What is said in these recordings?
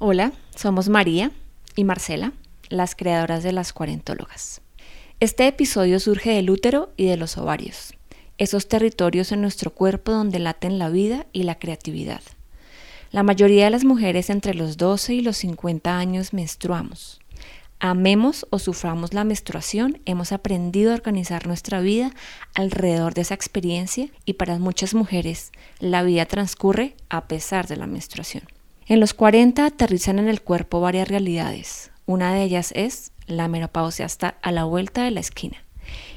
Hola, somos María y Marcela, las creadoras de las cuarentólogas. Este episodio surge del útero y de los ovarios, esos territorios en nuestro cuerpo donde laten la vida y la creatividad. La mayoría de las mujeres entre los 12 y los 50 años menstruamos. Amemos o suframos la menstruación, hemos aprendido a organizar nuestra vida alrededor de esa experiencia y para muchas mujeres la vida transcurre a pesar de la menstruación. En los 40 aterrizan en el cuerpo varias realidades. Una de ellas es la menopausia está a la vuelta de la esquina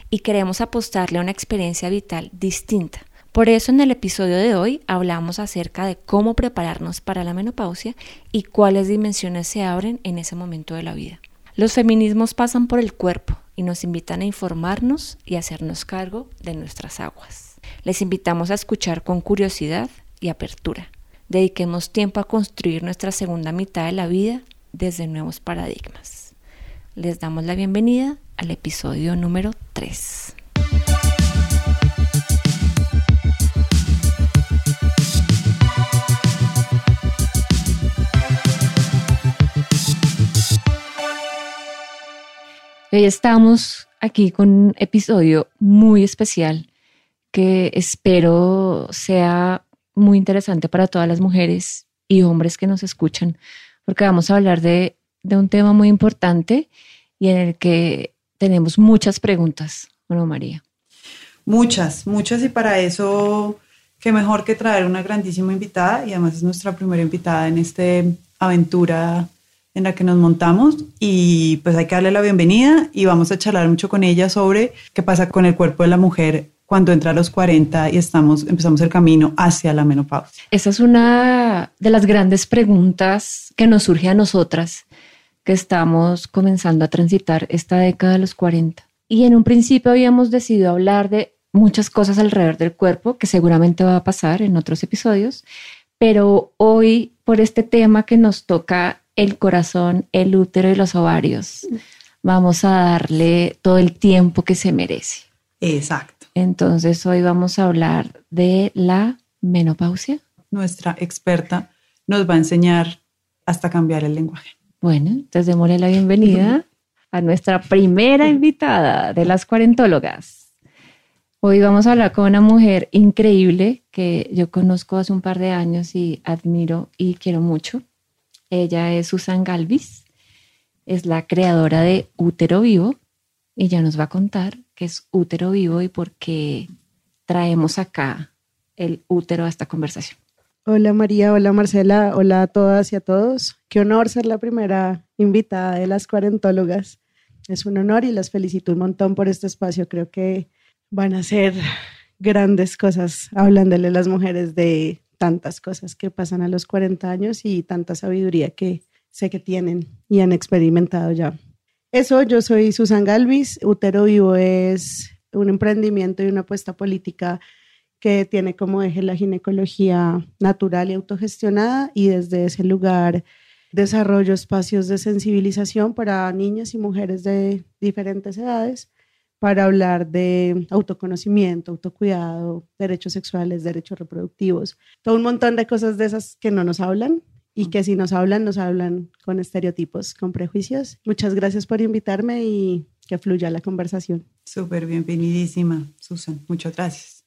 y queremos apostarle a una experiencia vital distinta. Por eso en el episodio de hoy hablamos acerca de cómo prepararnos para la menopausia y cuáles dimensiones se abren en ese momento de la vida. Los feminismos pasan por el cuerpo y nos invitan a informarnos y hacernos cargo de nuestras aguas. Les invitamos a escuchar con curiosidad y apertura dediquemos tiempo a construir nuestra segunda mitad de la vida desde nuevos paradigmas. Les damos la bienvenida al episodio número 3. Hoy estamos aquí con un episodio muy especial que espero sea muy interesante para todas las mujeres y hombres que nos escuchan, porque vamos a hablar de, un tema muy importante y en el que tenemos muchas preguntas. Bueno, María. Muchas, muchas y para eso, qué mejor que traer una grandísima invitada y además es nuestra primera invitada en esta aventura en la que nos montamos y pues hay que darle la bienvenida y vamos a charlar mucho con ella sobre qué pasa con el cuerpo de la mujer cuando entra a los 40 y estamos, empezamos el camino hacia la menopausia? Esa es una de las grandes preguntas que nos surge a nosotras que estamos comenzando a transitar esta década de los 40. Y en un principio habíamos decidido hablar de muchas cosas alrededor del cuerpo, que seguramente va a pasar en otros episodios, pero hoy por este tema que nos toca el corazón, el útero y los ovarios, vamos a darle todo el tiempo que se merece. Exacto. Entonces hoy vamos a hablar de la menopausia. Nuestra experta nos va a enseñar hasta cambiar el lenguaje. Bueno, entonces démosle la bienvenida a nuestra primera invitada de las cuarentólogas. Hoy vamos a hablar con una mujer increíble que yo conozco hace un par de años y admiro y quiero mucho. Ella es Susan Galvis, es la creadora de Útero Vivo y ya nos va a contar que es útero vivo y por qué traemos acá el útero a esta conversación. Hola María, hola Marcela, hola a todas y a todos. Qué honor ser la primera invitada de las cuarentólogas. Es un honor y las felicito un montón por este espacio. Creo que van a ser grandes cosas hablándole a las mujeres de tantas cosas que pasan a los 40 años y tanta sabiduría que sé que tienen y han experimentado ya. Eso, yo soy Susan Galvis. Utero Vivo es un emprendimiento y una apuesta política que tiene como eje la ginecología natural y autogestionada y desde ese lugar desarrollo espacios de sensibilización para niñas y mujeres de diferentes edades para hablar de autoconocimiento, autocuidado, derechos sexuales, derechos reproductivos, todo un montón de cosas de esas que no nos hablan y que si nos hablan, nos hablan con estereotipos, con prejuicios. Muchas gracias por invitarme y que fluya la conversación. Súper bienvenidísima, Susan. Muchas gracias.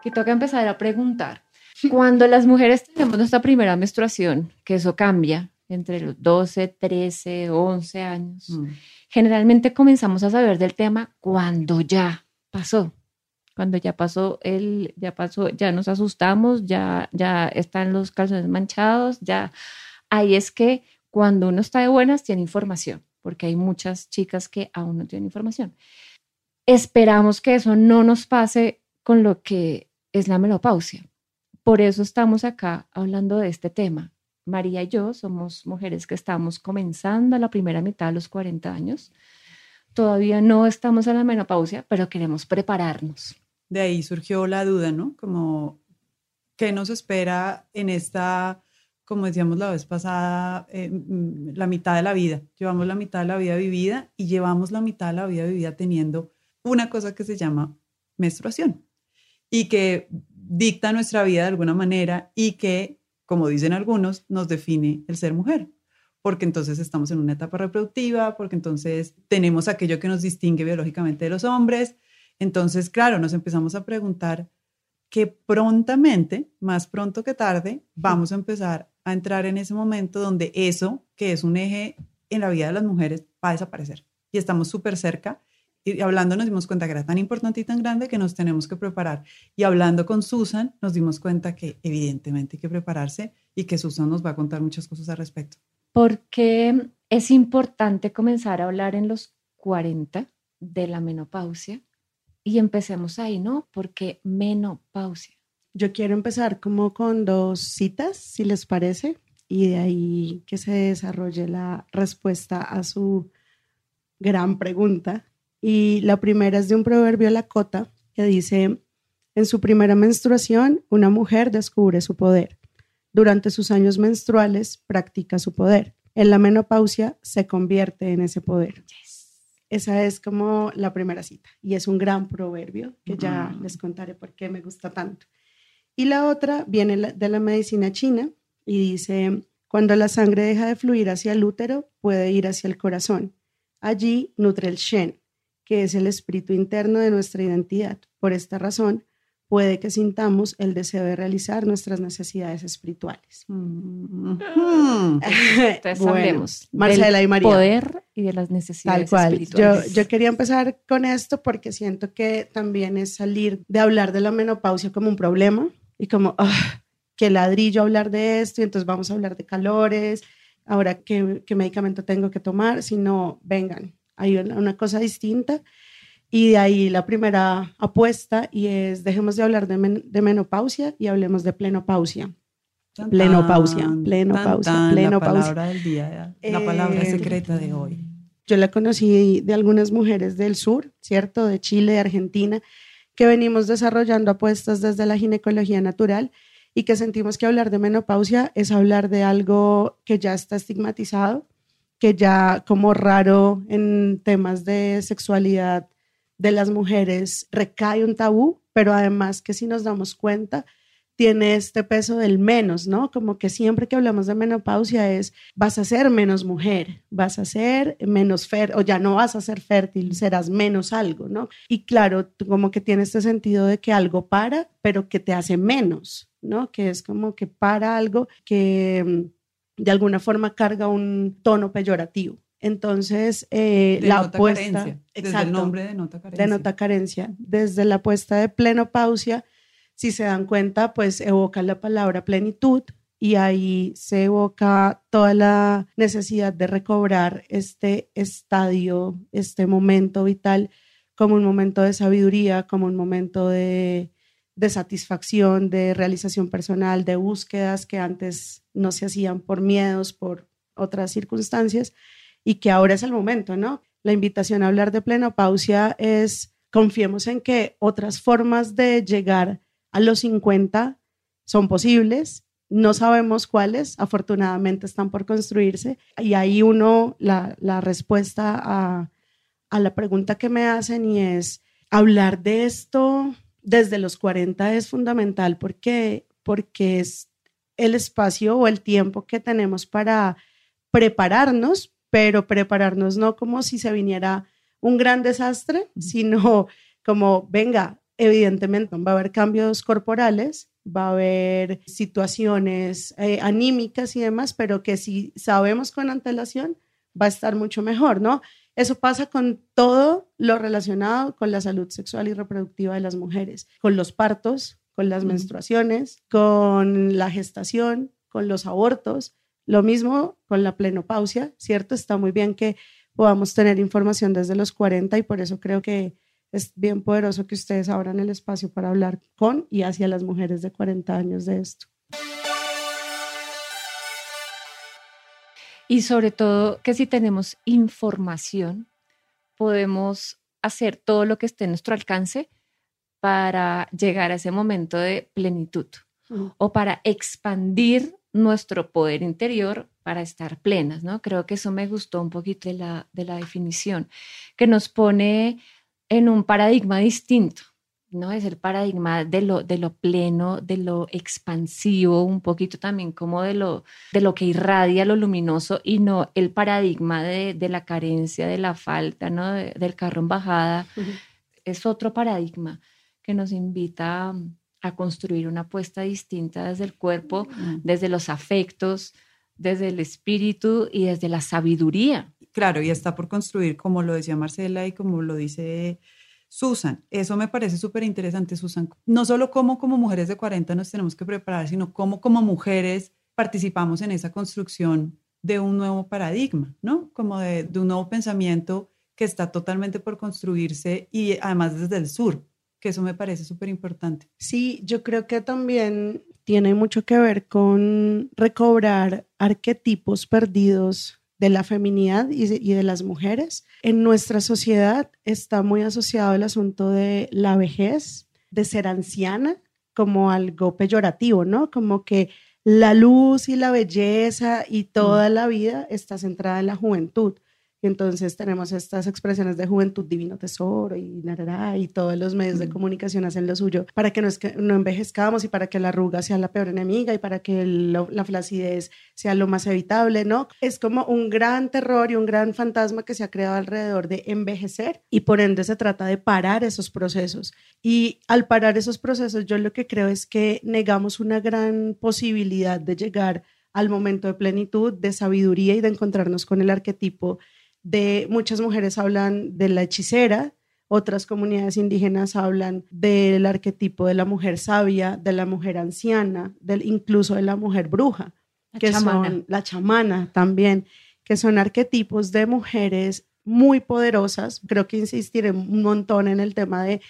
Que toca empezar a preguntar. Cuando las mujeres tenemos nuestra primera menstruación, que eso cambia entre los 12, 13, 11 años, mm. generalmente comenzamos a saber del tema cuando ya pasó cuando ya pasó el, ya pasó, ya nos asustamos, ya, ya están los calzones manchados, ya ahí es que cuando uno está de buenas tiene información, porque hay muchas chicas que aún no tienen información. Esperamos que eso no nos pase con lo que es la menopausia. Por eso estamos acá hablando de este tema. María y yo somos mujeres que estamos comenzando la primera mitad de los 40 años. Todavía no estamos en la menopausia, pero queremos prepararnos de ahí surgió la duda, ¿no? Como, ¿qué nos espera en esta, como decíamos la vez pasada, eh, mm, la mitad de la vida? Llevamos la mitad de la vida vivida y llevamos la mitad de la vida vivida teniendo una cosa que se llama menstruación y que dicta nuestra vida de alguna manera y que, como dicen algunos, nos define el ser mujer. Porque entonces estamos en una etapa reproductiva, porque entonces tenemos aquello que nos distingue biológicamente de los hombres. Entonces, claro, nos empezamos a preguntar que prontamente, más pronto que tarde, vamos a empezar a entrar en ese momento donde eso, que es un eje en la vida de las mujeres, va a desaparecer. Y estamos súper cerca y hablando nos dimos cuenta que era tan importante y tan grande que nos tenemos que preparar. Y hablando con Susan nos dimos cuenta que evidentemente hay que prepararse y que Susan nos va a contar muchas cosas al respecto. ¿Por qué es importante comenzar a hablar en los 40 de la menopausia? Y empecemos ahí, ¿no? Porque menopausia. Yo quiero empezar como con dos citas, si les parece, y de ahí que se desarrolle la respuesta a su gran pregunta y la primera es de un proverbio Lakota que dice, en su primera menstruación, una mujer descubre su poder. Durante sus años menstruales, practica su poder. En la menopausia, se convierte en ese poder. Esa es como la primera cita y es un gran proverbio que ya les contaré por qué me gusta tanto. Y la otra viene de la medicina china y dice, cuando la sangre deja de fluir hacia el útero, puede ir hacia el corazón. Allí nutre el Shen, que es el espíritu interno de nuestra identidad. Por esta razón, puede que sintamos el deseo de realizar nuestras necesidades espirituales. Entonces bueno, Marcela y María. poder y de las necesidades Tal cual. Yo, yo quería empezar con esto porque siento que también es salir de hablar de la menopausia como un problema y como, ah, qué ladrillo hablar de esto y entonces vamos a hablar de calores, ahora qué, qué medicamento tengo que tomar, sino vengan, hay una cosa distinta. Y de ahí la primera apuesta y es dejemos de hablar de, menopausia y hablemos de plenopausia. Plenopausia, plenopausia, plenopausia. La palabra del día, la palabra eh, secreta de hoy. Yo la conocí de algunas mujeres del sur, ¿cierto? De Chile, de Argentina, que venimos desarrollando apuestas desde la ginecología natural y que sentimos que hablar de menopausia es hablar de algo que ya está estigmatizado, que ya como raro en temas de sexualidad de las mujeres recae un tabú, pero además que si nos damos cuenta, tiene este peso del menos, ¿no? Como que siempre que hablamos de menopausia es, vas a ser menos mujer, vas a ser menos fértil, o ya no vas a ser fértil, serás menos algo, ¿no? Y claro, como que tiene este sentido de que algo para, pero que te hace menos, ¿no? Que es como que para algo que de alguna forma carga un tono peyorativo. Entonces, eh, la apuesta. desde el nombre de nota carencia. De nota carencia. Desde la apuesta de plenopausia, si se dan cuenta, pues evoca la palabra plenitud y ahí se evoca toda la necesidad de recobrar este estadio, este momento vital, como un momento de sabiduría, como un momento de de satisfacción, de realización personal, de búsquedas que antes no se hacían por miedos, por otras circunstancias, y que ahora es el momento, ¿no? La invitación a hablar de plenopausia es, confiemos en que otras formas de llegar a los 50 son posibles, no sabemos cuáles, afortunadamente están por construirse, y ahí uno, la, la respuesta a, a la pregunta que me hacen y es, hablar de esto desde los 40 es fundamental porque, porque es el espacio o el tiempo que tenemos para prepararnos, pero prepararnos no como si se viniera un gran desastre, sino como, venga, evidentemente va a haber cambios corporales, va a haber situaciones eh, anímicas y demás, pero que si sabemos con antelación, va a estar mucho mejor, ¿no? Eso pasa con todo lo relacionado con la salud sexual y reproductiva de las mujeres, con los partos, con las menstruaciones, con la gestación, con los abortos. Lo mismo con la plenopausia, ¿cierto? Está muy bien que podamos tener información desde los 40 y por eso creo que es bien poderoso que ustedes abran el espacio para hablar con y hacia las mujeres de 40 años de esto. Y sobre todo que si tenemos información, podemos hacer todo lo que esté en nuestro alcance para llegar a ese momento de plenitud o para expandir nuestro poder interior para estar plenas, ¿no? Creo que eso me gustó un poquito de la, de la definición, que nos pone en un paradigma distinto ¿no? Es el paradigma de lo, de lo pleno, de lo expansivo, un poquito también como de lo, de lo que irradia lo luminoso y no el paradigma de, de la carencia, de la falta, ¿no? del carro en bajada. Es otro paradigma que nos invita a, construir una apuesta distinta desde el cuerpo, desde los afectos, desde el espíritu y desde la sabiduría. Claro, y está por construir, como lo decía Marcela y como lo dice Susan, eso me parece súper interesante, Susan. No solo cómo como mujeres de 40 nos tenemos que preparar, sino cómo como mujeres participamos en esa construcción de un nuevo paradigma, ¿no? Como de, un nuevo pensamiento que está totalmente por construirse y además desde el sur, que eso me parece súper importante. Sí, yo creo que también tiene mucho que ver con recobrar arquetipos perdidos de la feminidad y de, las mujeres. En nuestra sociedad está muy asociado el asunto de la vejez, de ser anciana, como algo peyorativo, ¿no? Como que la luz y la belleza y toda mm. la vida está centrada en la juventud. Y entonces tenemos estas expresiones de juventud divino tesoro y y todos los medios de comunicación hacen lo suyo para que no, no envejezcamos y para que la arruga sea la peor enemiga y para que la flacidez sea lo más evitable, ¿no? Es como un gran terror y un gran fantasma que se ha creado alrededor de envejecer y por ende se trata de parar esos procesos. Y al parar esos procesos yo lo que creo es que negamos una gran posibilidad de llegar al momento de plenitud, de sabiduría y de encontrarnos con el arquetipo de muchas mujeres hablan de la hechicera, otras comunidades indígenas hablan del arquetipo de la mujer sabia, de la mujer anciana, del, incluso de la mujer bruja, que son la chamana también, que son arquetipos de mujeres muy poderosas. Creo que insistiré un montón en el tema de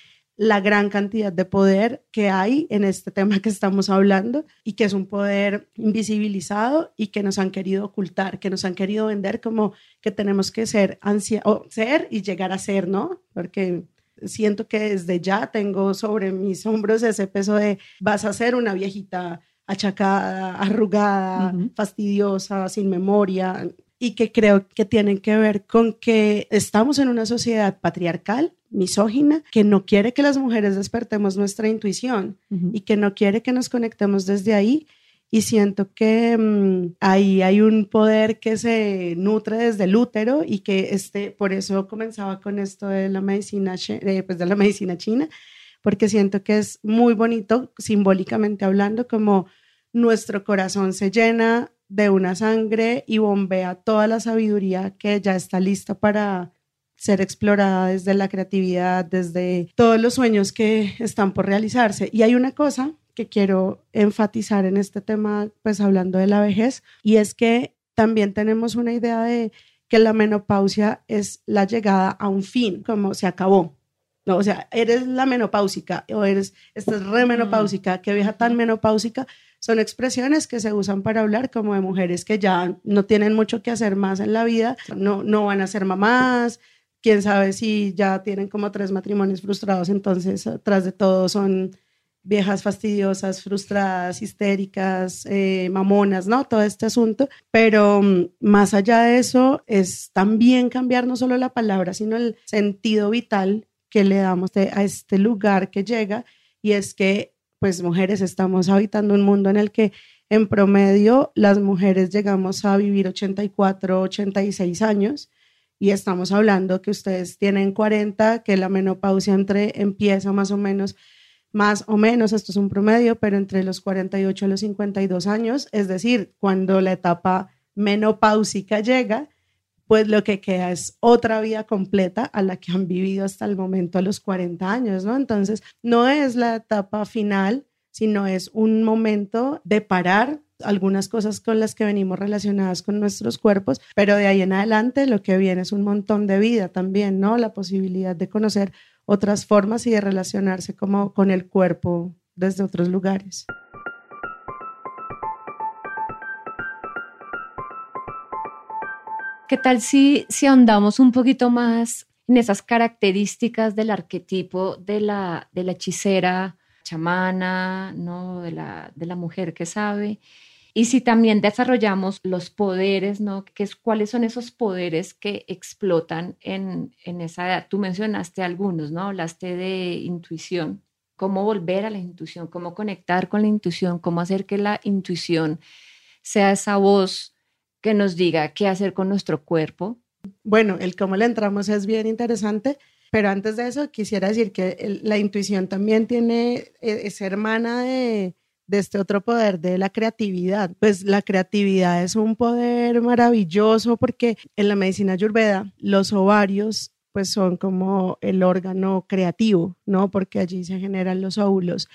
la gran cantidad de poder que hay en este tema que estamos hablando y que es un poder invisibilizado y que nos han querido ocultar, que nos han querido vender como que tenemos que ser ansia o ser y llegar a ser, ¿no? Porque siento que desde ya tengo sobre mis hombros ese peso de vas a ser una viejita achacada, arrugada, fastidiosa, sin memoria y que creo que tienen que ver con que estamos en una sociedad patriarcal misógina que no quiere que las mujeres despertemos nuestra intuición y que no quiere que nos conectemos desde ahí. Y siento que mm, ahí hay un poder que se nutre desde el útero y que este, por eso comenzaba con esto de la medicina, eh, pues de la medicina china, porque siento que es muy bonito, simbólicamente hablando, como nuestro corazón se llena de una sangre y bombea toda la sabiduría que ya está lista para ser explorada desde la creatividad, desde todos los sueños que están por realizarse. Y hay una cosa que quiero enfatizar en este tema, pues hablando de la vejez, y es que también tenemos una idea de que la menopausia es la llegada a un fin, como se acabó. No, o sea, eres la menopáusica o eres, estás remenopáusica, qué vieja tan menopáusica, son expresiones que se usan para hablar como de mujeres que ya no tienen mucho que hacer más en la vida, no, no van a ser mamás, quién sabe si ya tienen como tres matrimonios frustrados, entonces tras de todo son viejas fastidiosas, frustradas, histéricas, eh, mamonas, ¿no? Todo este asunto. Pero mm, más allá de eso, es también cambiar no solo la palabra, sino el sentido vital que le damos a este lugar que llega. Y es que, pues, mujeres, estamos habitando un mundo en el que en promedio las mujeres llegamos a vivir 84, 86 años y estamos hablando que ustedes tienen 40, que la menopausia entre, empieza más o menos, más o menos, esto es un promedio, pero entre los 48 y los 52 años, es decir, cuando la etapa menopáusica llega, pues lo que queda es otra vida completa a la que han vivido hasta el momento a los 40 años, ¿no? Entonces, no es la etapa final, sino es un momento de parar, algunas cosas con las que venimos relacionadas con nuestros cuerpos, pero de ahí en adelante lo que viene es un montón de vida también, ¿no? La posibilidad de conocer otras formas y de relacionarse como con el cuerpo desde otros lugares. ¿Qué tal si, si ahondamos un poquito más en esas características del arquetipo de la, de la hechicera chamana, ¿no? de, la, de la mujer que sabe? Y si también desarrollamos los poderes, ¿no? ¿Qué es, ¿Cuáles son esos poderes que explotan en, en esa edad? Tú mencionaste algunos, ¿no? Hablaste de intuición, cómo volver a la intuición, cómo conectar con la intuición, cómo hacer que la intuición sea esa voz que nos diga qué hacer con nuestro cuerpo. Bueno, el cómo le entramos es bien interesante, pero antes de eso quisiera decir que la intuición también tiene, e, es hermana de, de este otro poder de la creatividad. Pues la creatividad es un poder maravilloso porque en la medicina ayurveda los ovarios pues son como el órgano creativo, ¿no? Porque allí se generan los óvulos.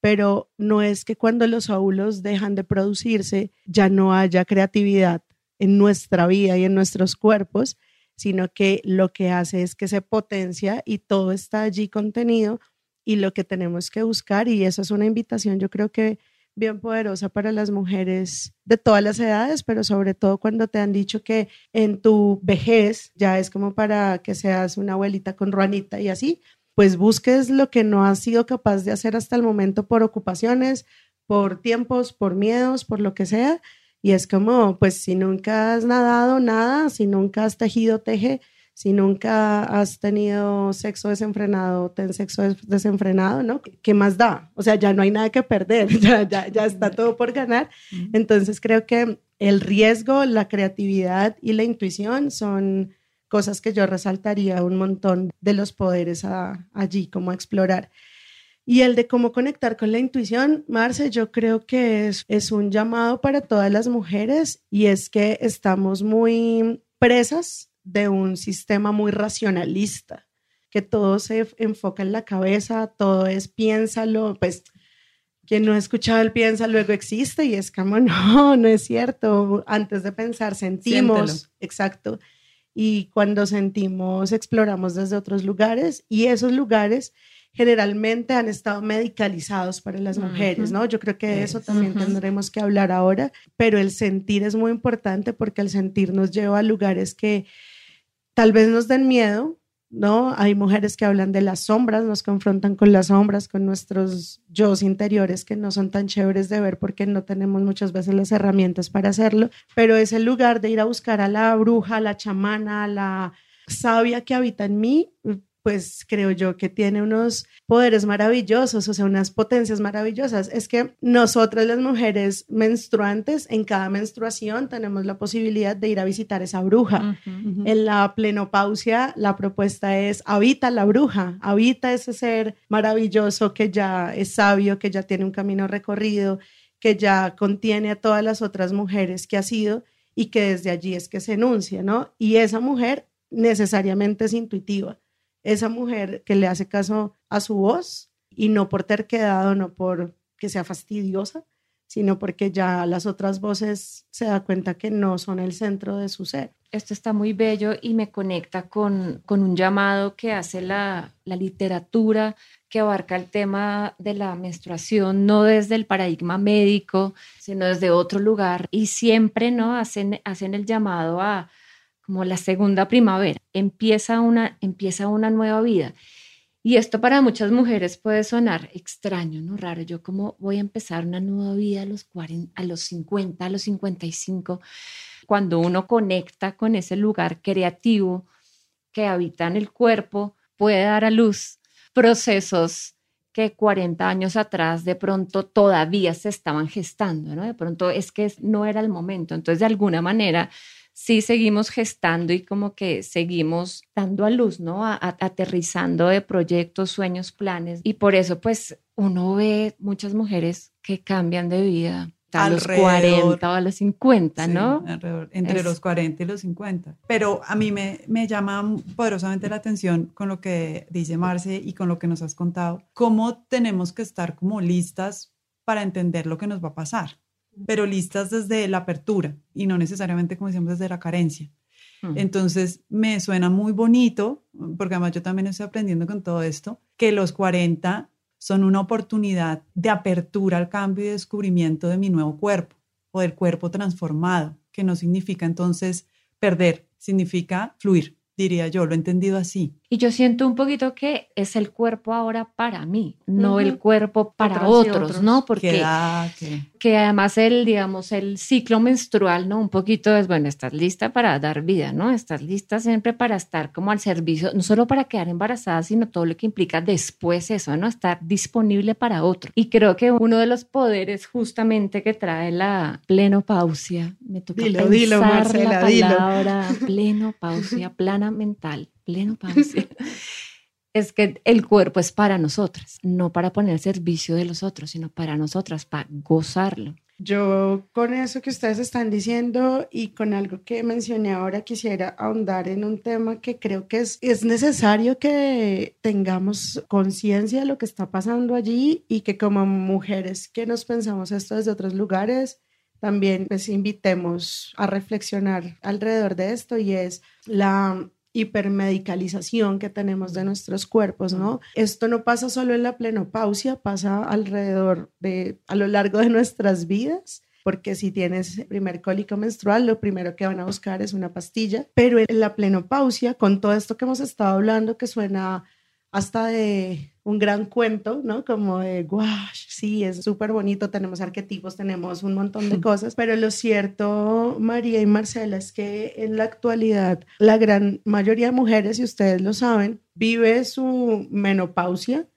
Pero no es que cuando los óvulos dejan de producirse ya no haya creatividad en nuestra vida y en nuestros cuerpos, sino que lo que hace es que se potencia y todo está allí contenido y lo que tenemos que buscar, y esa es una invitación yo creo que bien poderosa para las mujeres de todas las edades, pero sobre todo cuando te han dicho que en tu vejez ya es como para que seas una abuelita con ruanita y así, pues busques lo que no has sido capaz de hacer hasta el momento por ocupaciones, por tiempos, por miedos, por lo que sea. Y es como, pues si nunca has nadado, nada, si nunca has tejido, teje, si nunca has tenido sexo desenfrenado, ten sexo desenfrenado, ¿no? ¿Qué más da? O sea, ya no hay nada que perder, ya, ya, ya está todo por ganar. Entonces creo que el riesgo, la creatividad y la intuición son cosas que yo resaltaría un montón de los poderes allí, como explorar. Y el de cómo conectar con la intuición, Marce, yo creo que es, es un llamado para todas las mujeres y es que estamos muy presas de un sistema muy racionalista, que todo se enfoca en la cabeza, todo es piénsalo, pues quien no ha escuchado el piensa luego existe y es como no, no es cierto, antes de pensar sentimos, exacto. Y cuando sentimos exploramos desde otros lugares y esos lugares generalmente han estado medicalizados para las mujeres, ¿no? Yo creo que de eso también tendremos que hablar ahora, pero el sentir es muy importante porque el sentir nos lleva a lugares que tal vez nos den miedo, ¿no? Hay mujeres que hablan de las sombras, nos confrontan con las sombras, con nuestros yo interiores que no son tan chéveres de ver porque no tenemos muchas veces las herramientas para hacerlo, pero es el lugar de ir a buscar a la bruja, a la chamana, a la sabia que habita en mí, pues creo yo que tiene unos poderes maravillosos, o sea, unas potencias maravillosas. Es que nosotras las mujeres menstruantes, en cada menstruación tenemos la posibilidad de ir a visitar esa bruja. En la plenopausia, la propuesta es habita la bruja, habita ese ser maravilloso que ya es sabio, que ya tiene un camino recorrido, que ya contiene a todas las otras mujeres que ha sido y que desde allí es que se enuncia, ¿no? Y esa mujer necesariamente es intuitiva esa mujer que le hace caso a su voz y no por terquedad no por que sea fastidiosa, sino porque ya las otras voces se da cuenta que no son el centro de su ser. Esto está muy bello y me conecta con, con un llamado que hace la, la, literatura que abarca el tema de la menstruación, no desde el paradigma médico, sino desde otro lugar. Y siempre ¿no? hacen, hacen el llamado a, como la segunda primavera, empieza una, empieza una nueva vida. Y esto para muchas mujeres puede sonar extraño, ¿no? Raro. Yo como voy a empezar una nueva vida a los 40, a los 50, a los 55, cuando uno conecta con ese lugar creativo que habita en el cuerpo, puede dar a luz procesos que 40 años atrás de pronto todavía se estaban gestando, ¿no? De pronto es que no era el momento. Entonces, de alguna manera, sí seguimos gestando y como que seguimos dando a luz, ¿no? aterrizando de proyectos, sueños, planes. Y por eso, pues, uno ve muchas mujeres que cambian de vida a los 40 o a los 50, ¿no? entre los 40 y los 50. Pero a mí me, me llama poderosamente la atención con lo que dice Marce y con lo que nos has contado, cómo tenemos que estar como listas para entender lo que nos va a pasar pero listas desde la apertura y no necesariamente, como decíamos, desde la carencia. Entonces, me suena muy bonito, porque además yo también estoy aprendiendo con todo esto, que los 40 son una oportunidad de apertura al cambio y descubrimiento de mi nuevo cuerpo o del cuerpo transformado, que no significa entonces perder, significa fluir, diría yo, lo he entendido así. Y yo siento un poquito que es el cuerpo ahora para mí, no el cuerpo para otros, ¿no? Porque que además el, digamos, el ciclo menstrual, ¿no? Un poquito es, bueno, estás lista para dar vida, ¿no? Estás lista siempre para estar como al servicio, no solo para quedar embarazada, sino todo lo que implica después eso, ¿no? Estar disponible para otro. Y creo que uno de los poderes justamente que trae la plenopausia, me toca dilo, pensar dilo, Marcela, la palabra plenopausia, plana mental es que el cuerpo es para nosotras, no para poner al servicio de los otros, sino para nosotras, para gozarlo. Yo con eso que ustedes están diciendo y con algo que mencioné ahora quisiera ahondar en un tema que creo que es, es necesario que tengamos conciencia de lo que está pasando allí y que como mujeres que nos pensamos esto desde otros lugares, también pues invitemos a reflexionar alrededor de esto y es la hipermedicalización que tenemos de nuestros cuerpos, ¿no? Esto no pasa solo en la plenopausia, pasa alrededor de, a lo largo de nuestras vidas porque si tienes primer cólico menstrual, lo primero que van a buscar es una pastilla, pero en la plenopausia, con todo esto que hemos estado hablando, que suena hasta de un gran cuento, ¿no? Como de, guau, sí, es súper bonito, tenemos arquetipos, tenemos un montón de cosas, pero lo cierto, María y Marcela, es que en la actualidad la gran mayoría de mujeres, y ustedes lo saben, vive su menopausia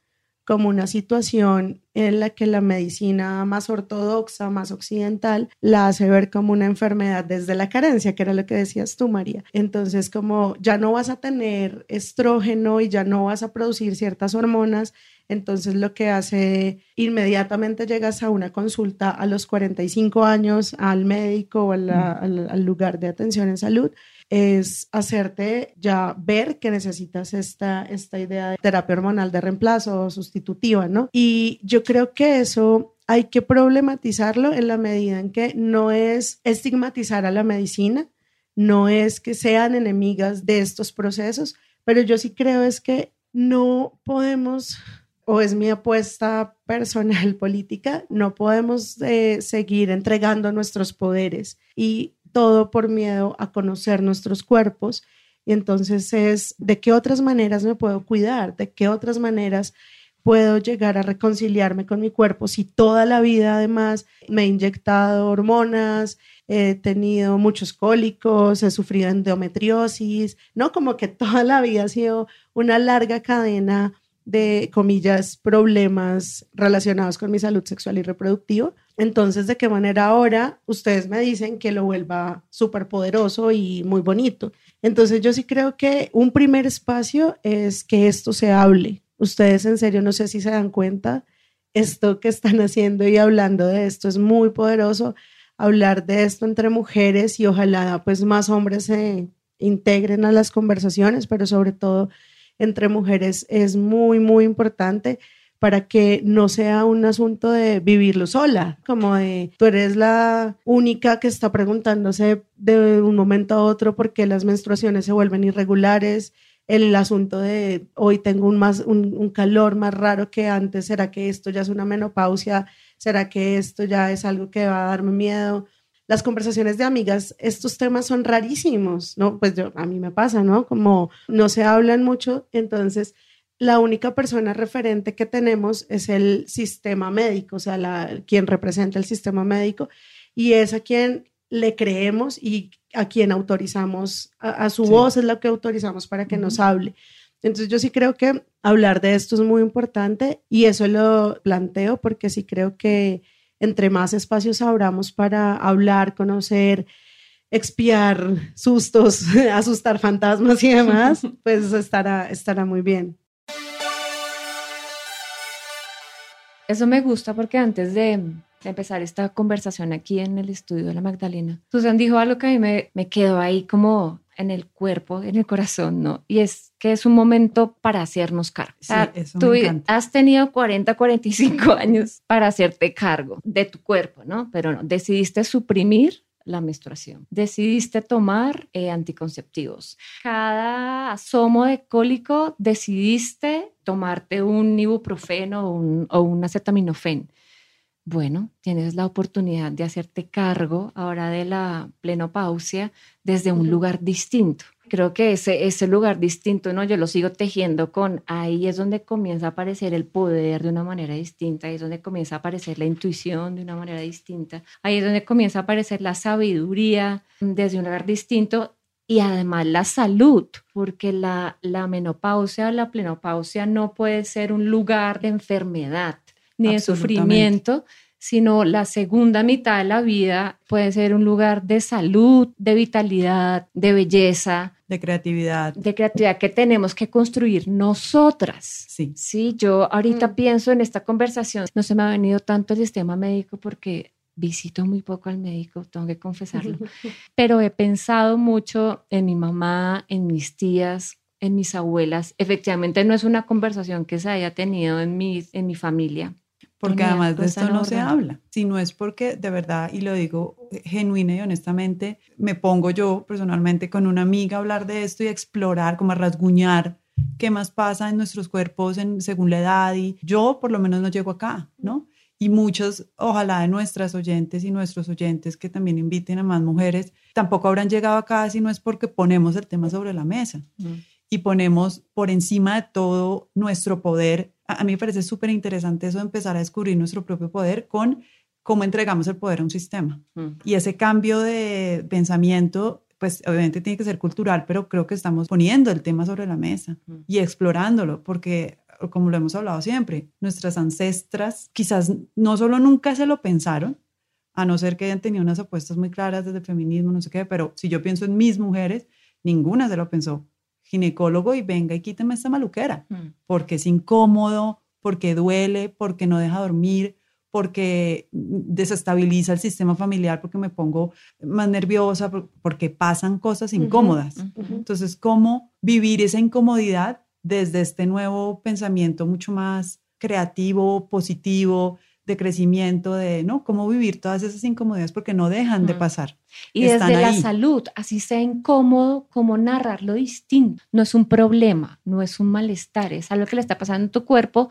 como una situación en la que la medicina más ortodoxa, más occidental, la hace ver como una enfermedad desde la carencia, que era lo que decías tú, María. Entonces, como ya no vas a tener estrógeno y ya no vas a producir ciertas hormonas, entonces lo que hace inmediatamente llegas a una consulta a los 45 años al médico o al, al lugar de atención en salud es hacerte ya ver que necesitas esta, esta idea de terapia hormonal de reemplazo sustitutiva, ¿no? Y yo creo que eso hay que problematizarlo en la medida en que no es estigmatizar a la medicina, no es que sean enemigas de estos procesos, pero yo sí creo es que no podemos o es mi apuesta personal política, no podemos eh, seguir entregando nuestros poderes y todo por miedo a conocer nuestros cuerpos. Y entonces es, ¿de qué otras maneras me puedo cuidar? ¿De qué otras maneras puedo llegar a reconciliarme con mi cuerpo si toda la vida además me he inyectado hormonas, he tenido muchos cólicos, he sufrido endometriosis, ¿no? Como que toda la vida ha sido una larga cadena de, comillas, problemas relacionados con mi salud sexual y reproductiva. Entonces, ¿de qué manera ahora ustedes me dicen que lo vuelva súper poderoso y muy bonito? Entonces, yo sí creo que un primer espacio es que esto se hable. Ustedes en serio, no sé si se dan cuenta, esto que están haciendo y hablando de esto es muy poderoso. Hablar de esto entre mujeres y ojalá pues más hombres se integren a las conversaciones, pero sobre todo entre mujeres es muy, muy importante para que no sea un asunto de vivirlo sola, como de tú eres la única que está preguntándose de un momento a otro por qué las menstruaciones se vuelven irregulares, el asunto de hoy tengo un, más, un, calor más raro que antes, ¿será que esto ya es una menopausia? ¿Será que esto ya es algo que va a darme miedo? las conversaciones de amigas, estos temas son rarísimos, ¿no? Pues yo, a mí me pasa, ¿no? Como no se hablan mucho, entonces la única persona referente que tenemos es el sistema médico, o sea, la, quien representa el sistema médico y es a quien le creemos y a quien autorizamos, a, su voz es lo que autorizamos para que nos hable. Entonces yo sí creo que hablar de esto es muy importante y eso lo planteo porque sí creo que entre más espacios abramos para hablar, conocer, expiar sustos, asustar fantasmas y demás, pues estará, estará muy bien. Eso me gusta porque antes de, empezar esta conversación aquí en el estudio de la Magdalena, Susan dijo algo que a mí me, me quedó ahí como en el cuerpo, en el corazón, ¿no? Y es que es un momento para hacernos cargo. Sí, eso tú has tenido 40, 45 años para hacerte cargo de tu cuerpo, ¿no? Pero no, decidiste suprimir la menstruación. Decidiste tomar eh, anticonceptivos. Cada asomo de cólico decidiste tomarte un ibuprofeno o un, o un acetaminofén bueno, tienes la oportunidad de hacerte cargo ahora de la plenopausia desde un lugar distinto. Creo que ese, ese lugar distinto, ¿no? Yo lo sigo tejiendo con ahí es donde comienza a aparecer el poder de una manera distinta, ahí es donde comienza a aparecer la intuición de una manera distinta, ahí es donde comienza a aparecer la sabiduría desde un lugar distinto y además la salud, porque la, la menopausia, la plenopausia no puede ser un lugar de enfermedad ni de sufrimiento, sino la segunda mitad de la vida puede ser un lugar de salud, de vitalidad, de belleza. De creatividad. De creatividad que tenemos que construir nosotras. Sí. Sí, yo ahorita mm. pienso en esta conversación, no se me ha venido tanto el sistema médico porque visito muy poco al médico, tengo que confesarlo, pero he pensado mucho en mi mamá, en mis tías, en mis abuelas. Efectivamente no es una conversación que se haya tenido en mi, en mi familia, porque además de esto no se habla, si no es porque de verdad, y lo digo genuina y honestamente, me pongo yo personalmente con una amiga a hablar de esto y explorar, como a rasguñar qué más pasa en nuestros cuerpos en, según la edad y yo por lo menos no llego acá, ¿no? Y muchos, ojalá de nuestras oyentes y nuestros oyentes que también inviten a más mujeres, tampoco habrán llegado acá si no es porque ponemos el tema sobre la mesa y ponemos por encima de todo nuestro poder a, mí me parece súper interesante eso de empezar a descubrir nuestro propio poder con cómo entregamos el poder a un sistema. Mm. Y ese cambio de pensamiento, pues obviamente tiene que ser cultural, pero creo que estamos poniendo el tema sobre la mesa mm. y explorándolo, porque como lo hemos hablado siempre, nuestras ancestras quizás no solo nunca se lo pensaron, a no ser que hayan tenido unas apuestas muy claras desde el feminismo, no sé qué, pero si yo pienso en mis mujeres, ninguna se lo pensó ginecólogo y venga y quíteme esta maluquera, mm. porque es incómodo, porque duele, porque no deja dormir, porque desestabiliza el sistema familiar, porque me pongo más nerviosa, porque pasan cosas incómodas. Entonces, ¿cómo vivir esa incomodidad desde este nuevo pensamiento mucho más creativo, positivo, de crecimiento, de ¿no? cómo vivir todas esas incomodidades porque no dejan de pasar. Y desde la salud, así sea incómodo, como narrarlo distinto. No es un problema, no es un malestar, es algo que le está pasando en tu cuerpo,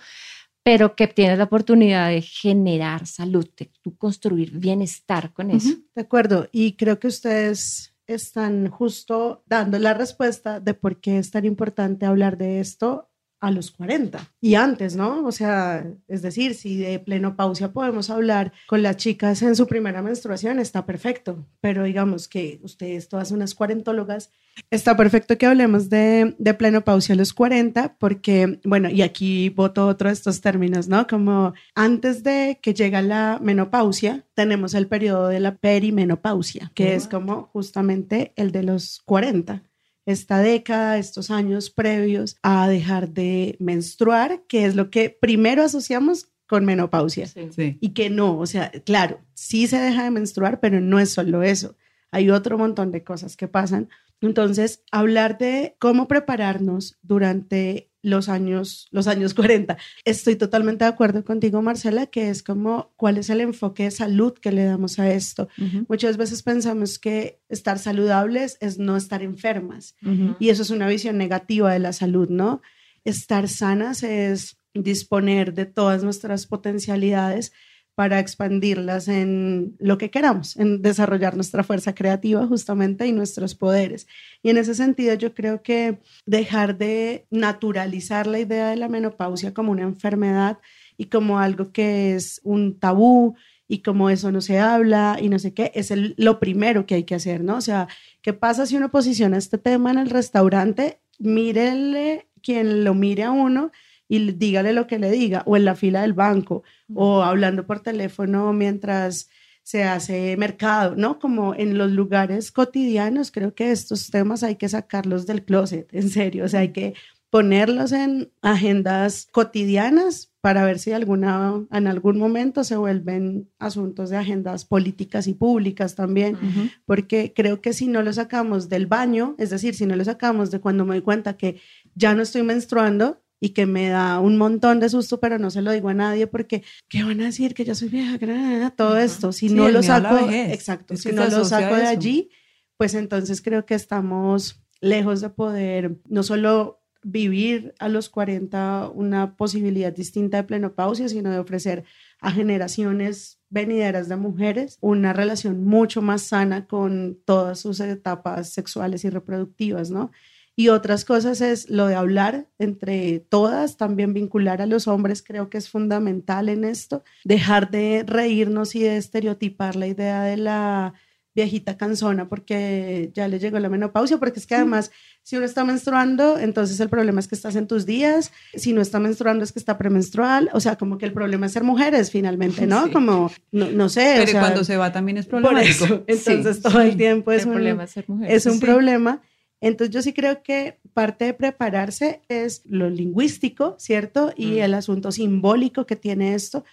pero que tienes la oportunidad de generar salud, de construir bienestar con eso. De acuerdo, y creo que ustedes están justo dando la respuesta de por qué es tan importante hablar de esto a los 40 y antes, ¿no? O sea, es decir, si de plenopausia podemos hablar con las chicas en su primera menstruación, está perfecto, pero digamos que ustedes todas unas cuarentólogas, está perfecto que hablemos de, de plenopausia a los 40 porque, bueno, y aquí voto otro de estos términos, ¿no? Como antes de que llega la menopausia, tenemos el periodo de la perimenopausia, que es como justamente el de los 40 esta década, estos años previos a dejar de menstruar, que es lo que primero asociamos con menopausia. Y que no, o sea, claro, sí se deja de menstruar, pero no es solo eso. Hay otro montón de cosas que pasan. Entonces, hablar de cómo prepararnos durante los años, los años 40. Estoy totalmente de acuerdo contigo, Marcela, que es como cuál es el enfoque de salud que le damos a esto. Muchas veces pensamos que estar saludables es no estar enfermas y eso es una visión negativa de la salud, ¿no? Estar sanas es disponer de todas nuestras potencialidades para expandirlas en lo que queramos, en desarrollar nuestra fuerza creativa justamente y nuestros poderes. Y en ese sentido yo creo que dejar de naturalizar la idea de la menopausia como una enfermedad y como algo que es un tabú y como eso no se habla y no sé qué, es lo primero que hay que hacer, ¿no? O sea, ¿qué pasa si uno posiciona este tema en el restaurante? Mírele quien lo mire a uno y dígale lo que le diga, o en la fila del banco, o hablando por teléfono mientras se hace mercado, ¿no? Como en los lugares cotidianos, creo que estos temas hay que sacarlos del closet, en serio, o sea, hay que ponerlos en agendas cotidianas para ver si alguna, en algún momento se vuelven asuntos de agendas políticas y públicas también, porque creo que si no lo sacamos del baño, es decir, si no lo sacamos de cuando me doy cuenta que ya no estoy menstruando, y que me da un montón de susto, pero no se lo digo a nadie porque, ¿qué van a decir? Que yo soy vieja, todo esto. Si no lo saco, exacto, si no lo saco de allí, pues entonces creo que estamos lejos de poder no solo vivir a los 40 una posibilidad distinta de plenopausia, sino de ofrecer a generaciones venideras de mujeres una relación mucho más sana con todas sus etapas sexuales y reproductivas, ¿no? Y otras cosas es lo de hablar entre todas, también vincular a los hombres creo que es fundamental en esto, dejar de reírnos y de estereotipar la idea de la viejita cansona porque ya le llegó la menopausia, porque es que además si uno está menstruando, entonces el problema es que estás en tus días, si no está menstruando es que está premenstrual, o sea, como que el problema es ser mujeres finalmente, ¿no? Como, no, sé. Pero cuando se va también es problemático. entonces todo el tiempo es un, problema es un problema. Entonces yo sí creo que parte de prepararse es lo lingüístico, ¿cierto? Y mm. el asunto simbólico que tiene esto.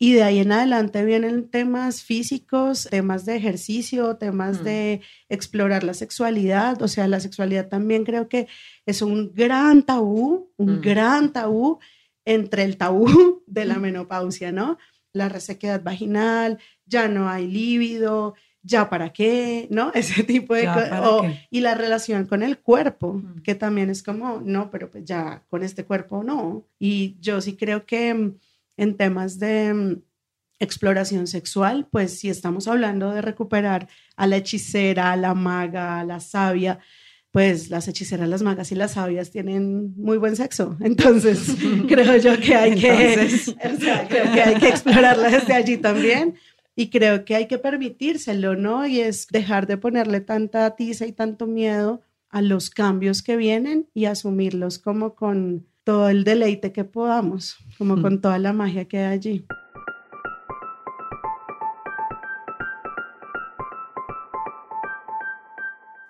Y de ahí en adelante vienen temas físicos, temas de ejercicio, temas mm. de explorar la sexualidad. O sea, la sexualidad también creo que es un gran tabú, un mm. gran tabú entre el tabú de la menopausia, ¿no? La resequedad vaginal, ya no hay líbido, ya para qué, ¿no? Ese tipo de cosas. Y la relación con el cuerpo, que también es como, no, pero pues ya con este cuerpo no. Y yo sí creo que mm, en temas de mm, exploración sexual, pues si estamos hablando de recuperar a la hechicera, a la maga, a la sabia, pues las hechiceras, las magas y las sabias tienen muy buen sexo. Entonces, creo yo que hay que, creo que hay que explorarla desde allí también. Y creo que hay que permitírselo, ¿no? Y es dejar de ponerle tanta tiza y tanto miedo a los cambios que vienen y asumirlos como con todo el deleite que podamos, como mm. con toda la magia que hay allí.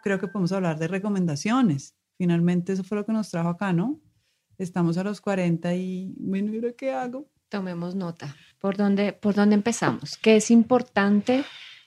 Creo que podemos hablar de recomendaciones. Finalmente eso fue lo que nos trajo acá, ¿no? Estamos a los 40 y, bueno, ¿qué hago? Tomemos nota. ¿Por dónde, ¿Por dónde empezamos? ¿Qué es importante